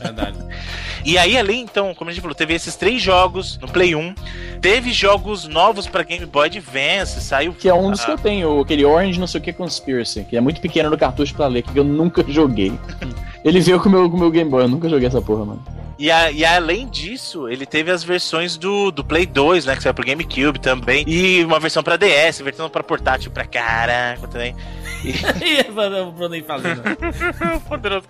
Verdade. E aí, além, então, como a gente falou, teve esses três jogos no Play 1. Teve jogos novos pra Game Boy Advance, saiu. Que é um dos Ah, que eu tenho, aquele Orange não sei o que Conspiracy, que é muito pequeno no cartucho pra ler, que eu nunca joguei. Ele veio com o meu, com o meu Game Boy, eu nunca joguei essa porra, mano. E, a- e além disso, ele teve as versões do, do Play 2, né? Que saiu pro GameCube também. E uma versão pra DS, versão pra portátil pra caraca também. e o Bruno aí fazendo. Poderoso.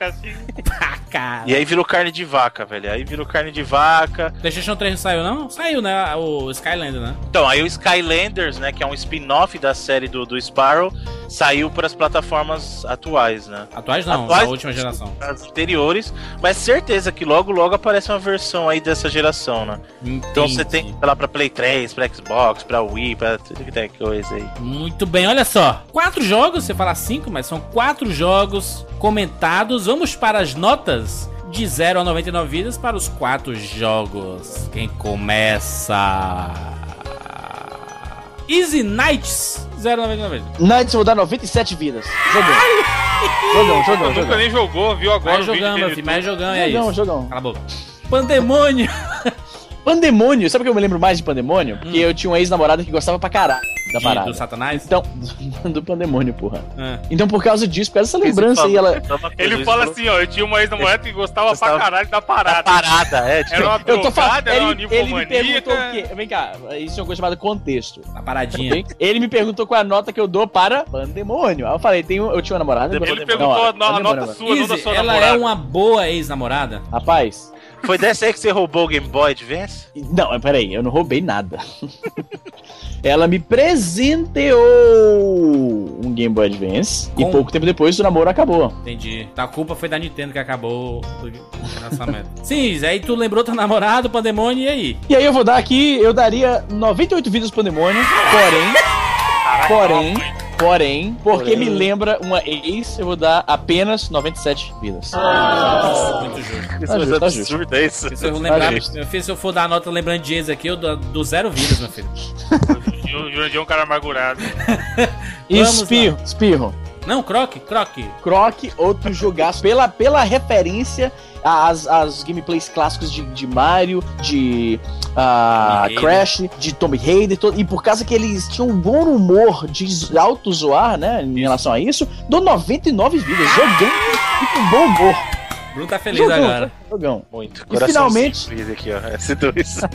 Ah, cara. E aí virou carne de vaca, velho. Aí virou carne de vaca. PlayStation 3 não saiu, não? Saiu, né? O Skylander, né? Então, aí o Skylanders, né? Que é um spin-off da série do, do Spyro, saiu para as plataformas atuais, né? Atuais não, Atuais- da última geração. As anteriores, mas certeza que logo logo aparece uma versão aí dessa geração, né? Então você tem sei lá pra Play 3, pra Xbox, pra Wii, pra tudo que tem coisa aí. Muito bem, olha só. Quatro jogos, você fala cinco, mas são quatro jogos comentados. Vamos para as notas de 0 a 99 vidas para os quatro jogos. Quem começa? Easy Nights, 0 a 99 vidas. Knights eu vou dar 97 vidas. Jogão. Jogão, jogão, Nunca jogão. nem jogou, viu agora Vai jogando, meu filho, vai jogando, é Jogão, isso. jogão. Cala a boca. Pandemônio. Pandemônio, sabe o que eu me lembro mais de Pandemônio? Porque eu tinha uma ex-namorada que gostava pra caralho da De- parada. do Satanás? Então, do Pandemônio, porra. Ah. Então, por causa disso, por causa dessa lembrança aí, ela. Ele fala assim, ó, eu tinha uma ex-namorada que gostava pra caralho da parada. parada, é, tipo, Era uma Eu tô falando. era Ele, ele me perguntou o quê? Vem cá, isso é uma coisa chamada contexto. A paradinha. ok? Ele me perguntou qual é a nota que eu dou para Pandemônio. Aí eu falei, tenho, eu tinha uma namorada. Ele perguntou Não, a, a nota sua, não da Easy, sua ela namorada. é uma boa ex-namorada? Rapaz, Foi dessa aí que você roubou o Game Boy Advance? Não, peraí, eu não roubei nada. Ela me presenteou um Game Boy Advance Com- e pouco tempo depois o namoro acabou. Entendi. A culpa foi da Nintendo que acabou o lançamento. Sim, aí tu lembrou teu namorado, Pandemônio, e aí? E aí eu vou dar aqui, eu daria 98 vidas pro Pandemônio, porém, porém, porém, porque me lembra uma ex, eu vou dar apenas 97 vidas. Muito justo. Isso Tá é justo, tá absurdo, é isso? Se eu, vou lembrar, meu filho, se eu for dar a nota lembrando de ex aqui, eu dou do zero vidas, meu filho. O Jurandir é um cara amargurado. Vamos Espirro, espirro. Não, croque, croque. Croc, outro jogaço. Pela, pela referência às, às gameplays clássicos de, de Mario, de Raider. Crash, de Tomb Raider, e por causa que eles tinham um bom humor de auto-zoar, né, em relação a isso, dou 99 vidas, jogando e com bom humor. Bruno tá feliz Jogão, agora. jogão. Muito. E finalmente- aqui, ó. S2.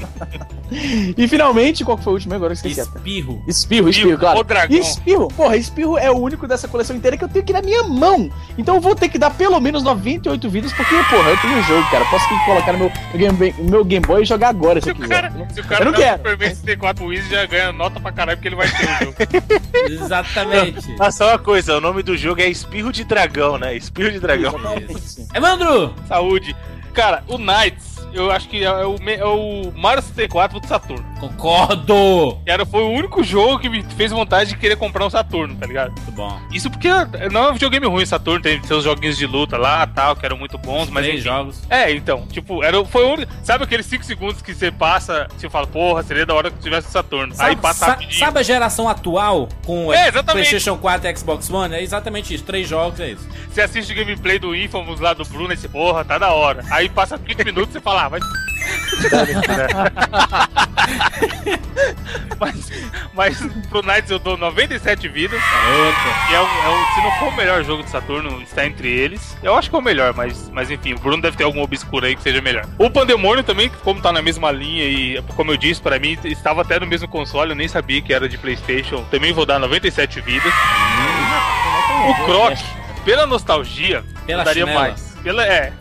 E finalmente, qual que foi o último agora? Eu esqueci até. Espirro. Espirro, espirro, Espirro, claro. o dragão. Espirro, porra, Espirro é o único dessa coleção inteira que eu tenho aqui na minha mão. Então eu vou ter que dar pelo menos 98 vidas, porque, porra, eu tenho o jogo, cara. Posso colocar no meu, Game, meu Game Boy e jogar agora se Se eu o quiser. cara, se o Eu cara não dá quero. Super Man 64 Wii já ganha nota pra caralho porque ele vai ter o jogo. Exatamente. Ah, só uma coisa, o nome do jogo é Espirro de Dragão, né? Espirro de Dragão. Isso. Evandro! Saúde. Cara, o Knights, eu acho que é o, me- é o Mario 64 do Saturno. Concordo! Era, foi o único jogo que me fez vontade de querer comprar um Saturno, tá ligado? Muito bom. Isso porque não é um videogame ruim, Saturno tem seus joguinhos de luta lá tal, que eram muito bons, mas Três jogos. É, então, tipo, era, foi o único. Sabe aqueles 5 segundos que você passa, você fala, porra, seria da hora que tivesse o Saturno. Aí passa sa- rapidinho. sabe a geração atual com É. PlayStation 4 e Xbox One? É exatamente isso. Três jogos, é isso. Você assiste o gameplay do Infamous lá do Bruno e você, porra, tá da hora. Aí passa 20 minutos e você fala, ah, vai. mas, mas pro Knights eu dou 97 vidas. E é um, é um- se não for o melhor jogo de Saturno, está entre eles. Eu acho que é o melhor, mas, mas enfim, o Bruno deve ter algum obscuro aí que seja melhor. O Pandemônio também, como tá na mesma linha e, como eu disse, pra mim estava até no mesmo console, eu nem sabia que era de PlayStation. Também vou dar 97 vidas. O Croc, pela nostalgia, Pela daria chinela. mais. Pela, é.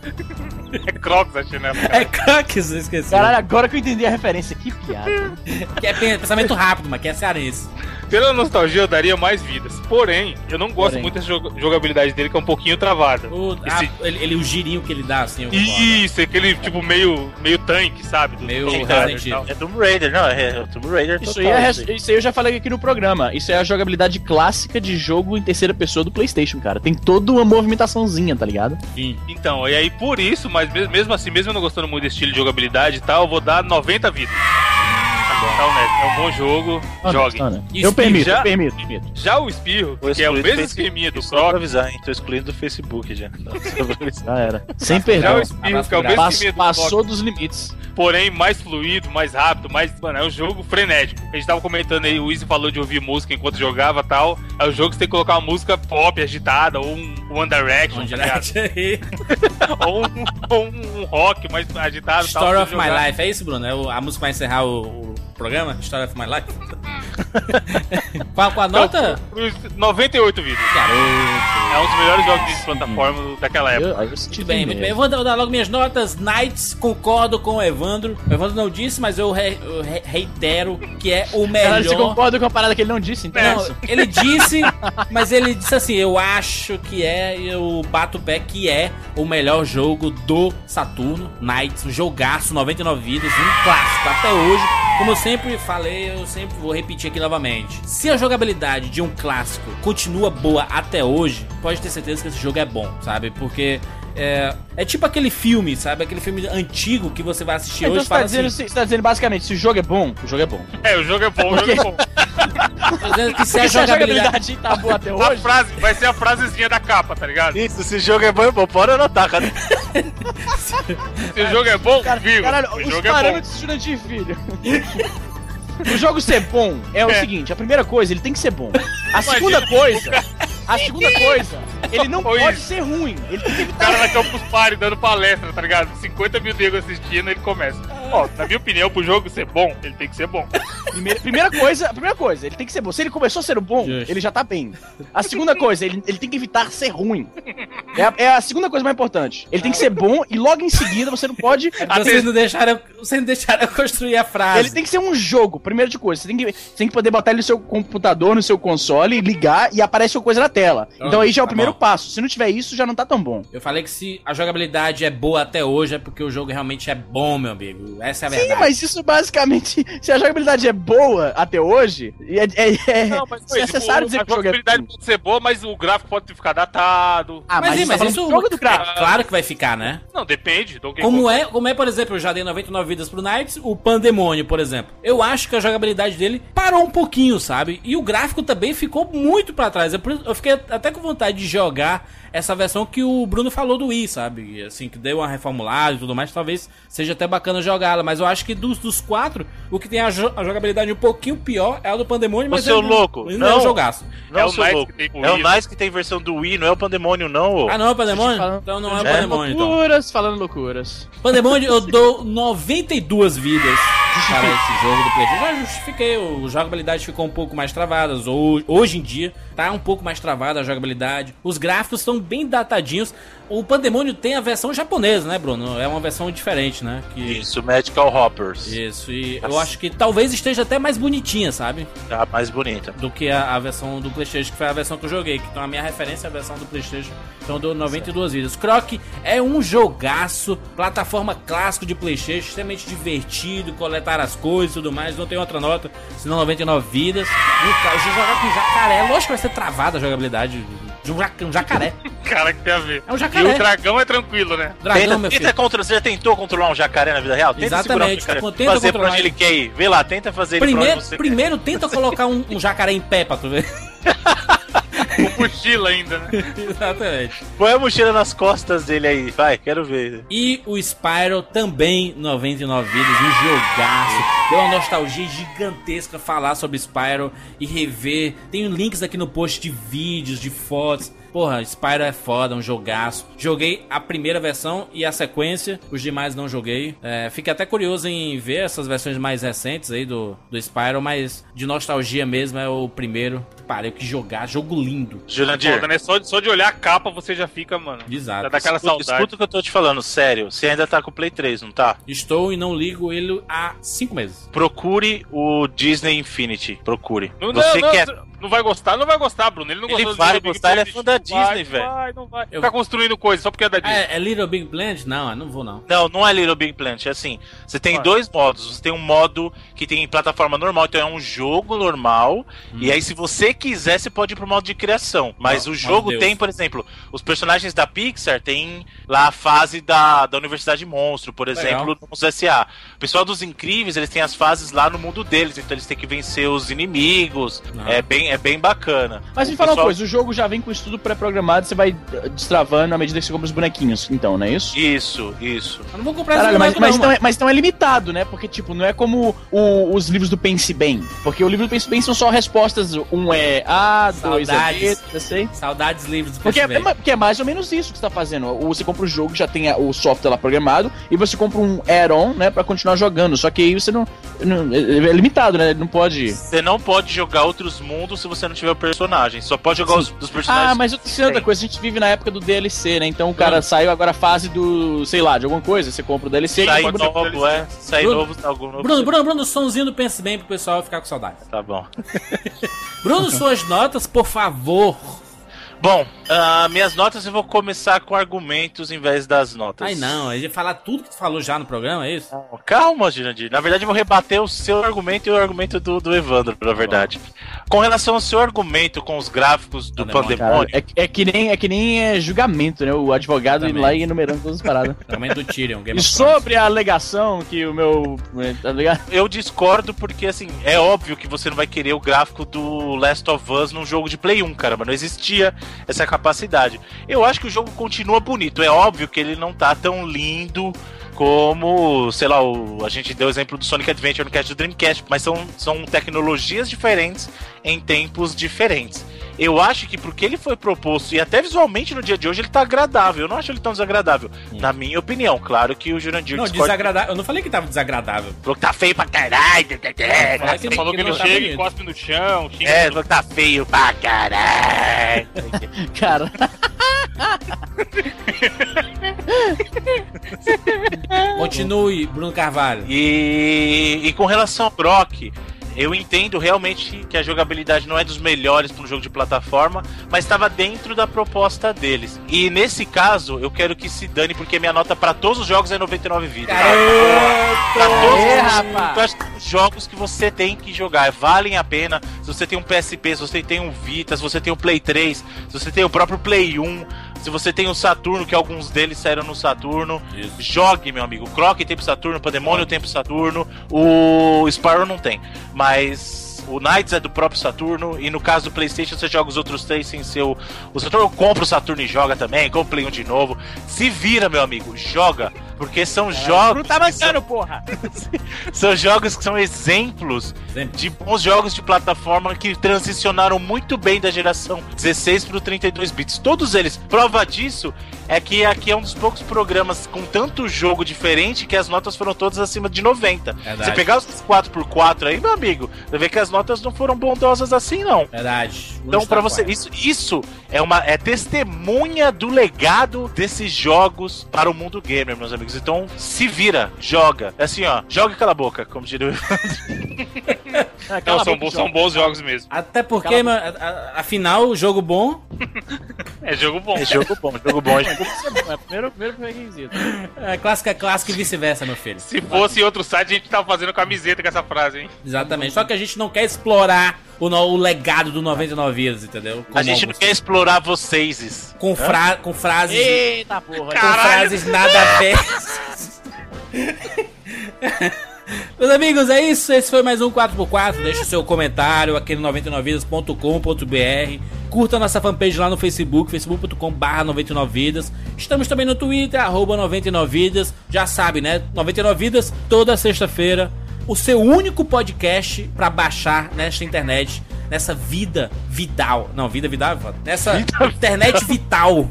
é Crocs a chinela. cara. É Crocs, eu esqueci. Caralho, agora que eu entendi a referência, que piada. Que é pensamento rápido, mas que é cearense. Pela nostalgia, eu daria mais vidas. Porém, eu não gosto Porém. muito dessa joga- jogabilidade dele, que é um pouquinho travada. O, Esse- ah, ele, ele- o girinho que ele dá, assim. Isso, aquele tipo meio, meio tanque, sabe? Do Meio Resident. É Tomb Raider, não, é é Tomb Raider Isso total. aí, é, isso aí. isso aí eu já falei aqui no programa. Isso é a jogabilidade clássica de jogo em terceira pessoa do PlayStation, cara. Tem toda uma movimentaçãozinha, tá ligado? Enfim. Então, e aí por isso, mas mes- mesmo assim, mesmo não gostando muito desse estilo de jogabilidade e tal, eu vou dar 90 vidas. Tá honesto, é um bom jogo, joguem. Ah, né? E Eu permito, já- eu permito, permito. Já o Espirro, Vou que é o mesmo esqueminha do Só pra Croc, avisar, hein? Tô excluindo do Facebook já. Já era. Sem já perdão. o Espirro, que é o mesmo esqueminha do Croc, passou dos limites. porém mais fluido, mais rápido, mais. Mano, é um jogo frenético. A gente tava comentando aí, o Easy falou de ouvir música enquanto jogava e tal. É um jogo que você tem que colocar uma música pop, agitada, ou um One Direction, Um tá ligado? direct aí. ou, um, ou um rock mais agitado tal. Story pra of My jogar. Life, é isso, Bruno? É o- a música vai encerrar o, o programa? Story of My Life? Qual, qual a nota? Pros 98 vídeos. Garoto. É um dos melhores jogos de plataforma daquela época. Eu, eu Muito bem, muito bem. Eu vou dar, vou dar logo minhas notas. Knights, concordo com o Evandro. O Evandro não disse, mas eu, re- eu re- reitero que é o Caralho, você melhor. concorda com a parada que ele não disse, então? Não, ele disse, mas ele disse assim: eu acho que é, eu bato o pé que é o melhor jogo do Saturno, Knights, um jogaço, 99 vidas, um clássico até hoje. Como eu sempre falei, eu sempre vou repetir aqui novamente. Se a jogabilidade de um clássico continua boa até hoje, pode ter certeza que esse jogo é bom, sabe? Porque é, é tipo aquele filme, sabe? Aquele filme antigo que você vai assistir Então hoje e você tá, fala dizendo, assim. você tá dizendo basicamente, se o jogo é bom, o jogo é bom. É, o jogo é bom, o jogo é bom. Tô dizendo que se a Se a jogabilidade. tá boa até A hoje, frase vai ser a frasezinha da capa, tá ligado? Isso, esse jogo é bom, é bom. Pode anotar, cara. Se o jogo é bom, Cara, viu? caralho, o os jogo é bom. parâmetros de Filho. o jogo ser bom é, o É. seguinte, a primeira coisa, ele tem que ser bom. A Imagina, segunda coisa, a segunda coisa, ele não Oi. pode ser ruim. Ele tem que O evitar cara na Campus Party dando palestra, tá ligado? 50 mil negros assistindo, ele começa. Ó, na minha opinião, pro jogo ser bom, ele tem que ser bom. Primeira, primeira coisa, a primeira coisa, ele tem que ser bom. Se ele começou sendo bom, Justo. ele já tá bem. A segunda coisa, ele, ele tem que evitar ser ruim. É a, é a segunda coisa mais importante. Ele tem que ser bom e logo em seguida você não pode. Vocês não deixaram, vocês não deixaram eu construir a frase. Ele tem que ser um jogo, primeiro de coisa. Você tem que, você tem que poder botar ele no seu computador, no seu console, ligar e aparece uma coisa na tela. Então aí já é o tá primeiro bom. passo. Se não tiver isso, já não tá tão bom. Eu falei que se a jogabilidade é boa até hoje, é porque o jogo realmente é bom, meu amigo. Essa é a Sim, verdade. mas isso basicamente, se a jogabilidade é boa até hoje, é, é, é Não, mas é foi, necessário tipo, dizer a que o jogo é jogabilidade ruim. pode ser boa, mas o gráfico pode ficar datado. Ah, mas, sim, isso tá mas falando isso jogo do gráfico. é claro que vai ficar, né? Não, depende. Como é, como é, por exemplo, eu já dei 99 vidas pro Knights, o Pandemônio, por exemplo. Eu acho que a jogabilidade dele parou um pouquinho, sabe? E o gráfico também ficou muito pra trás. Eu, isso- eu fiquei até com vontade de jogar essa versão que o Bruno falou do Wii, sabe? Assim, que deu uma reformulada e tudo mais, talvez seja até bacana jogá-la. Mas eu acho que dos, dos quatro, o que tem a, jo- a jogabilidade um pouquinho pior é a do Pandemônio, Ô, mas seu ele louco, Não, é não. um jogaço. Não, É o seu Nice louco. que tem pro É o. Nice que tem versão do Wii, não é o Pandemônio, não, ô. Ah, não é o Pandemônio? Então não é o É, Pandemônio, então. Loucuras, falando loucuras. Pandemônio, eu dou 92 vidas para esse jogo do PlayStation. Já justifiquei, o- a jogabilidade ficou um pouco mais travada. Hoje em dia, tá um pouco mais travada a jogabilidade. Os gráficos estão bem datadinhos. O Pandemônio tem a versão japonesa, né, Bruno? É uma versão diferente, né? Que... Isso, Magical Hoppers. Isso, e eu Nossa. acho que talvez esteja até mais bonitinha, sabe? Tá mais bonita. Do que a, a versão do PlayStation, que foi a versão que eu joguei. Então a minha referência é a versão do PlayStation. Então eu dou 92 vidas. Croc é um jogaço, plataforma clássico de PlayStation, extremamente divertido, coletar as coisas e tudo mais. Não tem outra nota, senão 99 vidas. Um, ca- jogar com jacaré, lógico que vai ser travada a jogabilidade de um, ja- um jacaré. Cara, que tem a ver. É um E jacaré. o dragão é tranquilo, né? Dragão, tenta, meu tenta filho. contra, você já tentou controlar um jacaré na vida real? Tenta Exatamente, segurar um jacaré. tenta fazer pra controlar onde ele ele. quer ir. Vê lá, tenta fazer ele pra Primeiro, onde você primeiro tenta colocar um, um jacaré em pé pra tu ver. Com mochila ainda, né? Exatamente. Põe a mochila nas costas dele aí. Vai, quero ver. E o Spyro também 99 vidas, um jogaço. Deu uma nostalgia gigantesca falar sobre Spyro e rever. Tem links aqui no post de vídeos, de fotos. Porra, Spyro é foda, um jogaço. Joguei a primeira versão e a sequência, os demais não joguei. É, fiquei até curioso em ver essas versões mais recentes aí do, do Spyro, mas de nostalgia mesmo é o primeiro. Pariu, que jogar, jogo lindo. Jurandir, Foda, né? Só, de- só de olhar a capa você já fica, mano. Exato. Já dá aquela escuta, saudade. escuta o que eu tô te falando, sério. Você ainda tá com o Play 3, não tá? Estou e não ligo ele há 5 meses. Procure o Disney Infinity. Procure. Não, você não, quer. não, não vai gostar, não vai gostar, Bruno. Ele não Ele vai Big gostar, ele é fã da Disney, velho. Não vai, não vai. Eu- Ficar construindo coisa só porque é da Disney. É, é Little Big Planet? Não, eu não vou não. Não, não é Little Big Planet, é assim. Você tem dois modos. Você tem um modo que tem plataforma normal, então é um jogo normal. E aí, se você quiser, você pode ir pro modo de criação. Mas Mo- o jogo tem, por exemplo, os personagens da Pixar tem lá a fase da, da Universidade Monstro, por Legal. exemplo, no Monstros S.A. O pessoal dos Incríveis, eles têm as fases lá no mundo deles, então eles têm que vencer os inimigos. Ah. É, bem, é bem bacana. Mas O me fala uma pessoal- coisa, o jogo já vem com isso tudo pré-programado, você vai eh, destravando à medida que você compra os bonequinhos, então, não é isso? Isso, isso. Eu não vou comprar Caralho, mas, mas, não, então é, mas então é limitado, né? Porque, tipo, não é como o- os livros do Pense Bem. Porque o livro do Pense Bem são só respostas. Um é A, dois é B, sei. Saudades livres do Porque é, Festival. é- porque é mais ou menos isso que você tá fazendo. Ou Você compra o jogo, já tem a- o software lá programado, e você compra um add-on, né, pra continuar jogando. Só que aí você não. não- é é limitado, né? Não pode. Você não pode jogar outros mundos se você não tiver o personagem. Só pode jogar os dos personagens. Ah, mas eu tô dizendo outra Tem. coisa, a gente vive na época do DLC, né? Então o cara Hum. saiu agora a fase do, sei lá, de alguma coisa, você compra o DLC Sai e novo, é. Sai Bruno- novo, algum novo. Bruno, Bruno, Bruno, somzinho do Pense Bem pro pessoal ficar com saudade. Tá bom. Bruno, suas notas, por favor. Bom, ah, minhas notas eu vou começar com argumentos em vez das notas. Ai não, vai falar tudo que tu falou já no programa, é isso? Calma, Jurandir. Na verdade, eu vou rebater o seu argumento e o argumento do, do Evandro, na verdade. Com relação ao seu argumento com os gráficos do Pandemônio. Pandemônio, Cara, é, é que nem, é que nem é, julgamento, né? O advogado indo Também. lá e enumerando todas as paradas. Argumento do Tyrion, Game e sobre a alegação que o meu. Tá ligado? eu discordo porque, assim, é óbvio que você não vai querer o gráfico do Last of Us num jogo de Play 1, cara, mas não existia essa capacidade. Eu acho que o jogo continua bonito. É óbvio que ele não tá tão lindo como, sei lá, o, a gente deu o exemplo do Sonic Adventure no cast do Dreamcast, mas são, são tecnologias diferentes em tempos diferentes. Eu acho que porque ele foi proposto, e até visualmente no dia de hoje, ele tá agradável. Eu não acho ele tão desagradável. Hum. Na minha opinião, claro que o Jurandir. Não, discorda... desagradável. Eu não falei que tava desagradável. Falou que tá feio pra caralho. É, você falou que, ele chega e cospe no chão. É, falou que tá feio pra caralho. Cara. Continue, Bruno Carvalho. E, e com relação ao Brock, eu entendo realmente que a jogabilidade não é dos melhores para um jogo de plataforma, mas estava dentro da proposta deles. E nesse caso, eu quero que se dane, porque minha nota para todos os jogos é 99 vidas. Para todos os jogos que você tem que jogar, valem a pena. Se você tem um PSP, se você tem um Vita, se você tem um Play 3, se você tem o próprio Play 1, se você tem o Saturno, que alguns deles saíram no Saturno, Isso. jogue, meu amigo. Croc tem pro Saturno, Pandemônio tem pro Saturno, o Spyro não tem. Mas o Knights é do próprio Saturno, e no caso do PlayStation você joga os outros três sem ser o, o Saturno. Compra o Saturno e joga também, compra o Play 1 de novo. Se vira, meu amigo, joga. Porque são é, jogos. Não tá bancando, são... porra! são jogos que são exemplos de bons jogos de plataforma que transicionaram muito bem da geração 16 pro 32 bits. Todos eles. Prova disso é que aqui é um dos poucos programas com tanto jogo diferente que as notas foram todas acima de 90. Verdade. Você pegar os 4x4 aí, meu amigo, você vê que as notas não foram bondosas assim, não. Verdade. Então, para você, isso, isso é uma é testemunha do legado desses jogos para o mundo gamer, meus amigos. Então, se vira, joga. É assim, ó, joga aquela boca, como diria o é, Não, são, bons, são bons jogos mesmo. Até porque, afinal, jogo bom. é jogo bom. É jogo bom, jogo bom. É, é primeiro, primeiro requisito. É clássica, clássica e vice-versa, meu filho. Se fosse outro site, a gente tava fazendo camiseta com essa frase, hein? Exatamente. Só que a gente não quer explorar o, no, o legado do 99 vidas, entendeu? Como a gente alguns... não quer explorar vocês. Com, fra com frases. Eita porra, com frases nada a ver. Meus amigos, é isso. Esse foi mais um 4x4. Deixe o seu comentário aqui no 99vidas.com.br. Curta nossa fanpage lá no Facebook, facebook.com.br 99vidas. Estamos também no Twitter, arroba 99vidas. Já sabe, né? 99vidas, toda sexta-feira o seu único podcast para baixar nesta internet, nessa vida vital. Não, vida vital, nessa vida internet vital.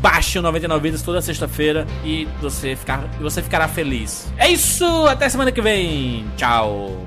Baixe o 99 Vidas toda sexta-feira e você, ficar, você ficará feliz. É isso, até semana que vem. Tchau.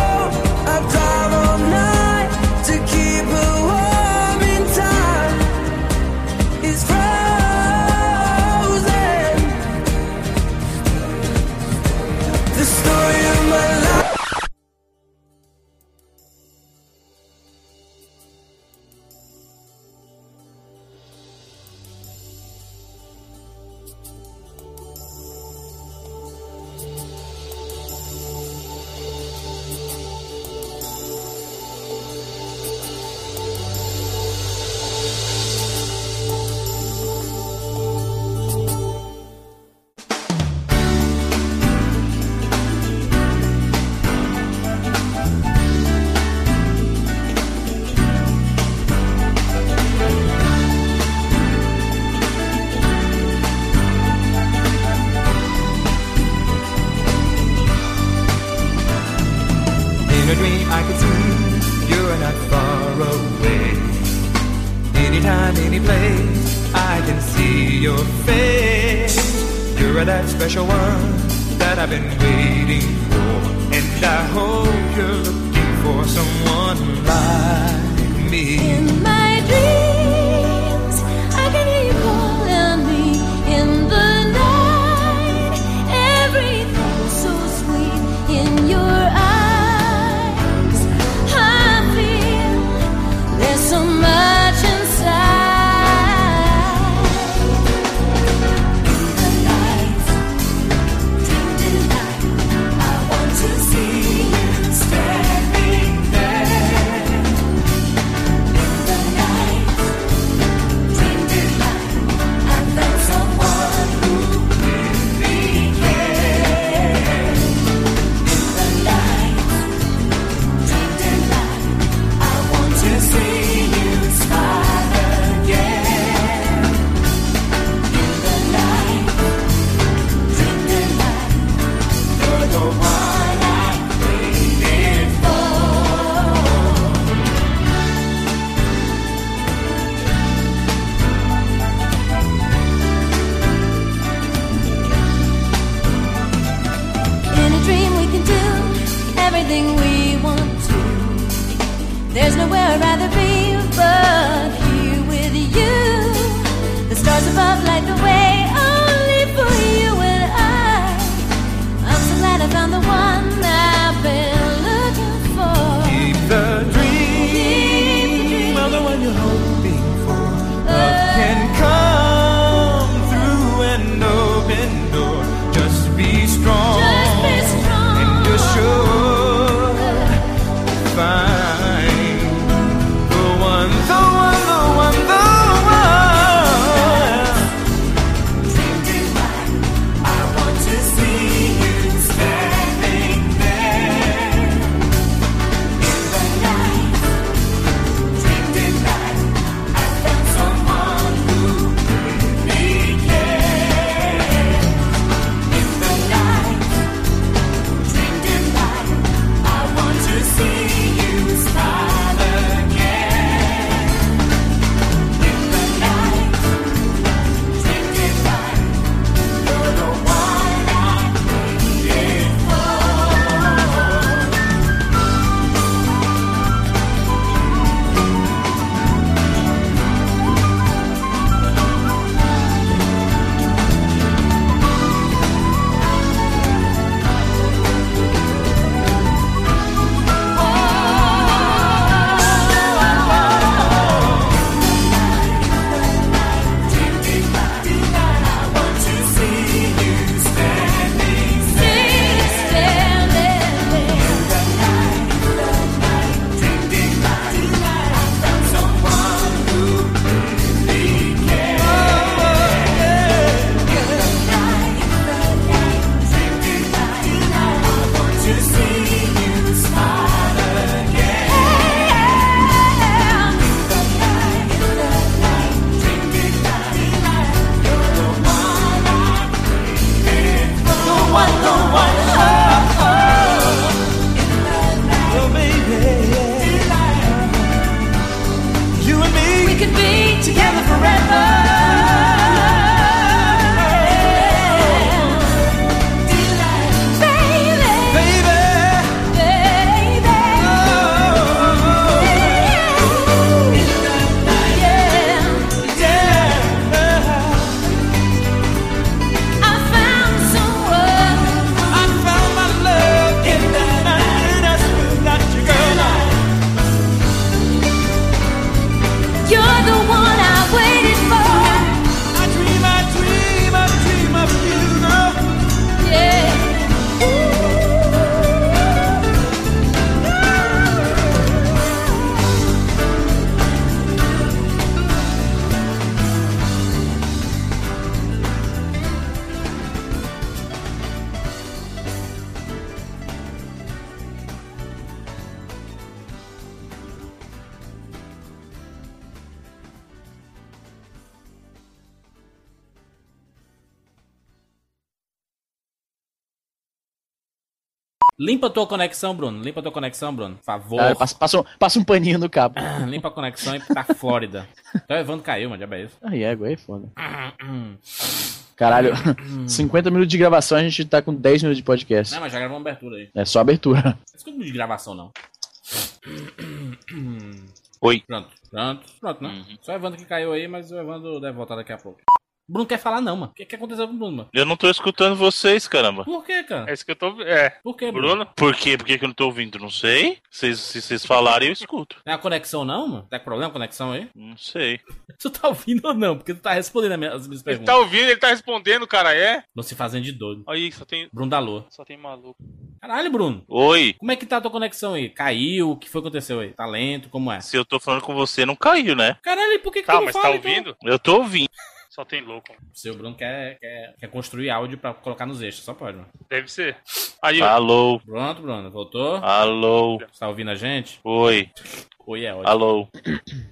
Limpa tua conexão, Bruno. Limpa tua conexão, Bruno. Por favor. Ah, passa, passa, um, passa um paninho no cabo. Limpa a conexão e pra Flórida. Então o Evandro caiu, mano. Já é isso. Ai, égua, aí foda. Caralho, 50 minutos de gravação, a gente tá com 10 minutos de podcast. Não, mas já gravou uma abertura aí. É só abertura. Não escuta muito de gravação, não. Oi. Pronto, pronto, pronto, né? Só o Evandro que caiu aí, mas o Evandro deve voltar daqui a pouco. Bruno quer falar não, mano. O que, que aconteceu com o Bruno, mano? Eu não tô escutando vocês, caramba. Por que, cara? É isso que eu tô. É. Por que, Bruno? Bruno? Por quê? Por que que eu não tô ouvindo? Não sei. Vocês- se vocês falarem, eu escuto. Não é a conexão não, mano? Tá com problema a conexão aí? Não sei. Tu tá ouvindo ou não? Porque tu tá respondendo as minhas, as minhas Ele perguntas. tá ouvindo, ele tá respondendo, cara, é? Não se fazendo de doido. Aí, só tem. Bruno da Lua. Só tem maluco. Caralho, Bruno. Oi. Como é que tá a tua conexão aí? Caiu? O que foi que aconteceu aí? Tá lento? Como é? Se eu tô falando com você, não caiu, né? Caralho, e por que que Tá, tu não mas fala, tá então? ouvindo? Eu tô ouvindo. Só tem louco. Seu Bruno quer, quer, quer construir áudio pra colocar nos eixos. Só pode, mano. Deve ser. Aí, ó. Alô. Pronto, Bruno. Voltou? Alô. Você tá ouvindo a gente? Oi. Oi, é ótimo. Alô.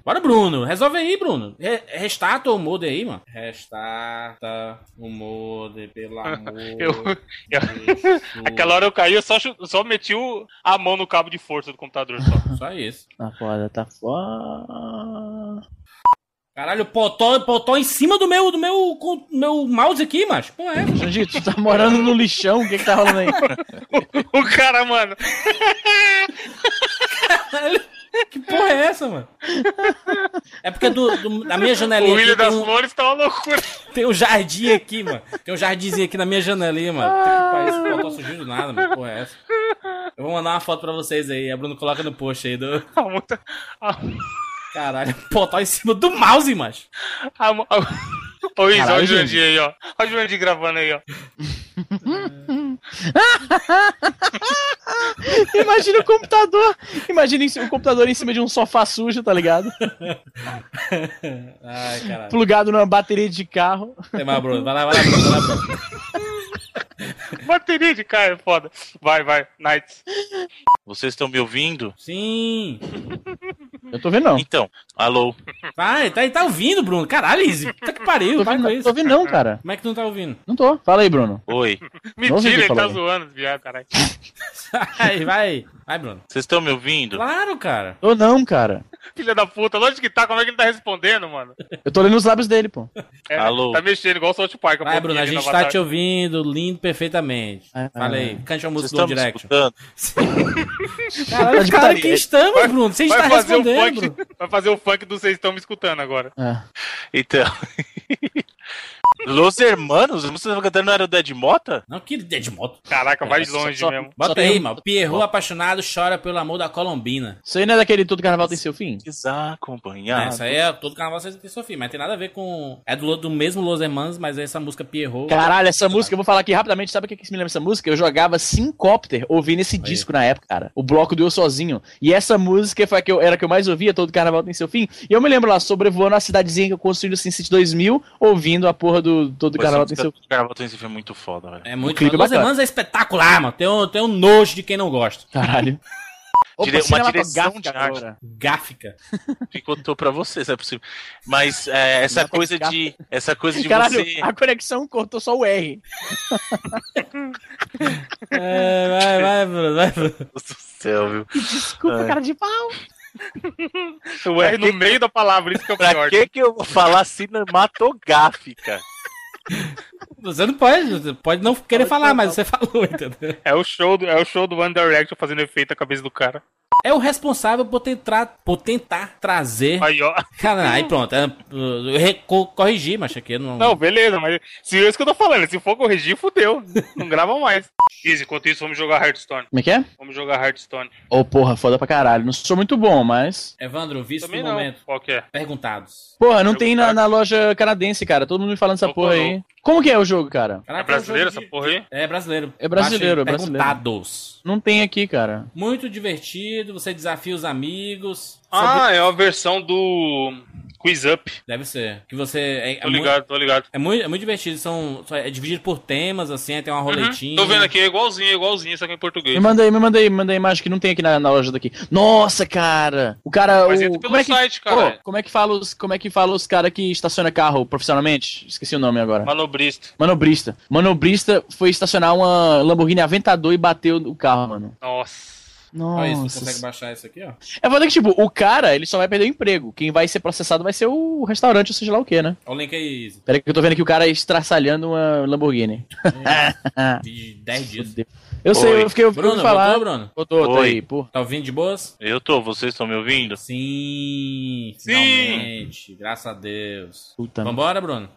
Bora, Bruno. Resolve aí, Bruno. Re restarta o modem aí, mano. Restarta o modem, pelo amor Eu- eu-. Aquela hora eu caí, eu só, só meti o- a mão no cabo de força do computador só. Só isso. Tá foda, tá foda. Caralho, potó, potó em cima do meu, do meu, com- meu mouse aqui, macho. Pô, é. Jandir, tu tá morando no lixão, o que que tá rolando aí? o cara, mano. Que porra é essa, mano? É porque do, do- na minha O janelinha aqui tem das um, Flores tá uma loucura. tem um jardim aqui, mano. Tem um jardinzinho aqui na minha janelinha, mano. Tem que parar esse potó surgiu do nada, mano. Que Porra é essa? Eu vou mandar uma foto pra vocês aí. A Bruno coloca no post aí do... A muita- a- Caralho, potó em cima do mouse, macho. a- a- Ô, Isa, olha o Jurandir aí, ó. Olha o Jurandir gravando aí, ó. Imagina o computador. Imagina o computador em cima de um sofá sujo, tá ligado? Ai, caralho. Plugado numa bateria de carro. Tem mais, Bruno. Vai lá, vai lá, Bruno. Vai lá, Bruno. Bateria de cara, é foda. Vai, vai, Knights. Vocês estão me ouvindo? Sim. Eu tô vendo não. Então, alô. Vai, tá, tá ouvindo, Bruno. Caralho, Izzy. Puta que pariu. Tô Vai vendo, com isso. tô vendo não, cara. Como é que tu não tá ouvindo? Não tô. Fala aí, Bruno. Oi. Mentira, ele tá falou. zoando, viado, caralho. Vai, vai. Vai, Bruno. Vocês estão me ouvindo? Claro, cara. Tô não, cara. Filha da puta, lógico que tá, como é que ele tá respondendo, mano? Eu tô lendo os lábios dele, pô. É, Alô? Tá mexendo igual o South Park. Vai, Bruno. A gente tá te ouvindo lindo perfeitamente. É, Fala é. aí. Cante a música do escutando? Caralho, cara, que estamos, Bruno? Você está Vai fazer, o respondendo, funk, vai fazer o funk do Vocês Estão Me Escutando agora. É. Então. Los Hermanos? A música que você tava cantando não era o Dead Mota? Não, que ideia de moto. Caraca, vai só- longe só- mesmo. Bota aí, mano. Pierrot apaixonado chora pelo amor da Colombina. Isso aí não é daquele Todo Carnaval Tem Seu Fim? Desacompanhado. Essa aí é todo carnaval tem Sofia, mas tem nada a ver com. É do, do mesmo Los Hermanos, mas é essa música Pierrot. Caralho, essa música, eu vou falar aqui rapidamente, sabe o que, que me lembra essa música? Eu jogava Syncopter ouvindo esse disco na época, cara. O bloco do Eu Sozinho. E essa música foi a que eu, era a que eu mais ouvia, Todo Carnaval Tem Seu Fim. E eu me lembro lá, sobrevoando a cidadezinha que eu construí no SimCity 2000, ouvindo a porra do Todo essa Carnaval Tem música Seu do Carnaval tem esse filme muito foda, velho. É muito clipe Los bacana. Hermanos é espetacular, mano. Tem um, tem um nojo de quem não gosta. Caralho. Dire- uma direção de arte. Gáfica. Picotou pra você, se é possível. Mas é, essa coisa de. Essa coisa de Caralho, você. a conexão cortou só o R. É, vai, vai, Bruno, vai, Bruno. Deus do céu, viu? Desculpa, Ai. cara de pau. O R no meio da palavra, isso que é o Pra pior. que que eu vou falar cinematográfica? Você não pode, você pode não querer falar, mas você falou, entendeu? É o show do, é o show do One Direction fazendo efeito na cabeça do cara. É o responsável por tentar, por tentar trazer. Aí, ó. Cara, aí pronto. é, Eu corrigi, mas aqui eu não. Não, beleza, mas se é isso que eu tô falando, se for corrigir, fudeu. Não grava mais. Easy, enquanto isso, vamos jogar Hearthstone. Como é que é? Vamos jogar Hearthstone. Ô, porra, foda pra caralho. Não sou muito bom, mas. Evandro, visto Também do não. momento. Qual que é? Perguntados. Porra, não tem na, na loja canadense, cara. Todo mundo me falando essa porra aí. Como que é o jogo, cara? Caraca, É brasileiro um jogo essa de- porra aí? É brasileiro. É brasileiro, é brasileiro. Perguntados. Não tem aqui, cara. Muito divertido, você desafia os amigos. Ah, é uma versão do. Quiz Up. Deve ser. Que você. É, é Tô mu- ligado, tô ligado. É muito, é muito divertido. São, é dividido por temas, assim, aí tem uma roletinha. Tô vendo aqui, é igualzinho, é igualzinho, só que em português. Me manda aí, me manda aí, me manda aí a imagem que não tem aqui na, na loja daqui. Nossa, cara! O cara. Mas o, entra pelo como é que, site, cara. Ô, como é que fala os, como é que fala os cara que estaciona carro profissionalmente? Esqueci o nome agora. Manobrista. Manobrista. Manobrista foi estacionar uma Lamborghini Aventador e bateu o carro, mano. Nossa. Olha isso, você Nossa. consegue baixar isso aqui, ó. É foda que, tipo, o cara, ele só vai perder o emprego. Quem vai ser processado vai ser o restaurante, ou seja lá o que, né? Olha o link aí, Izzy. Pera aí que eu tô vendo que o cara estraçalhando uma Lamborghini. De 10 dias. Eu sei, Oi. eu fiquei eu Bruno, ouvi falar. voltou, Bruno? Botou, tá Oi. aí, pô. Tá ouvindo de boas? Eu tô, vocês estão me ouvindo? Sim, Sim. finalmente. Graças a Deus. Puta Vambora, Bruno?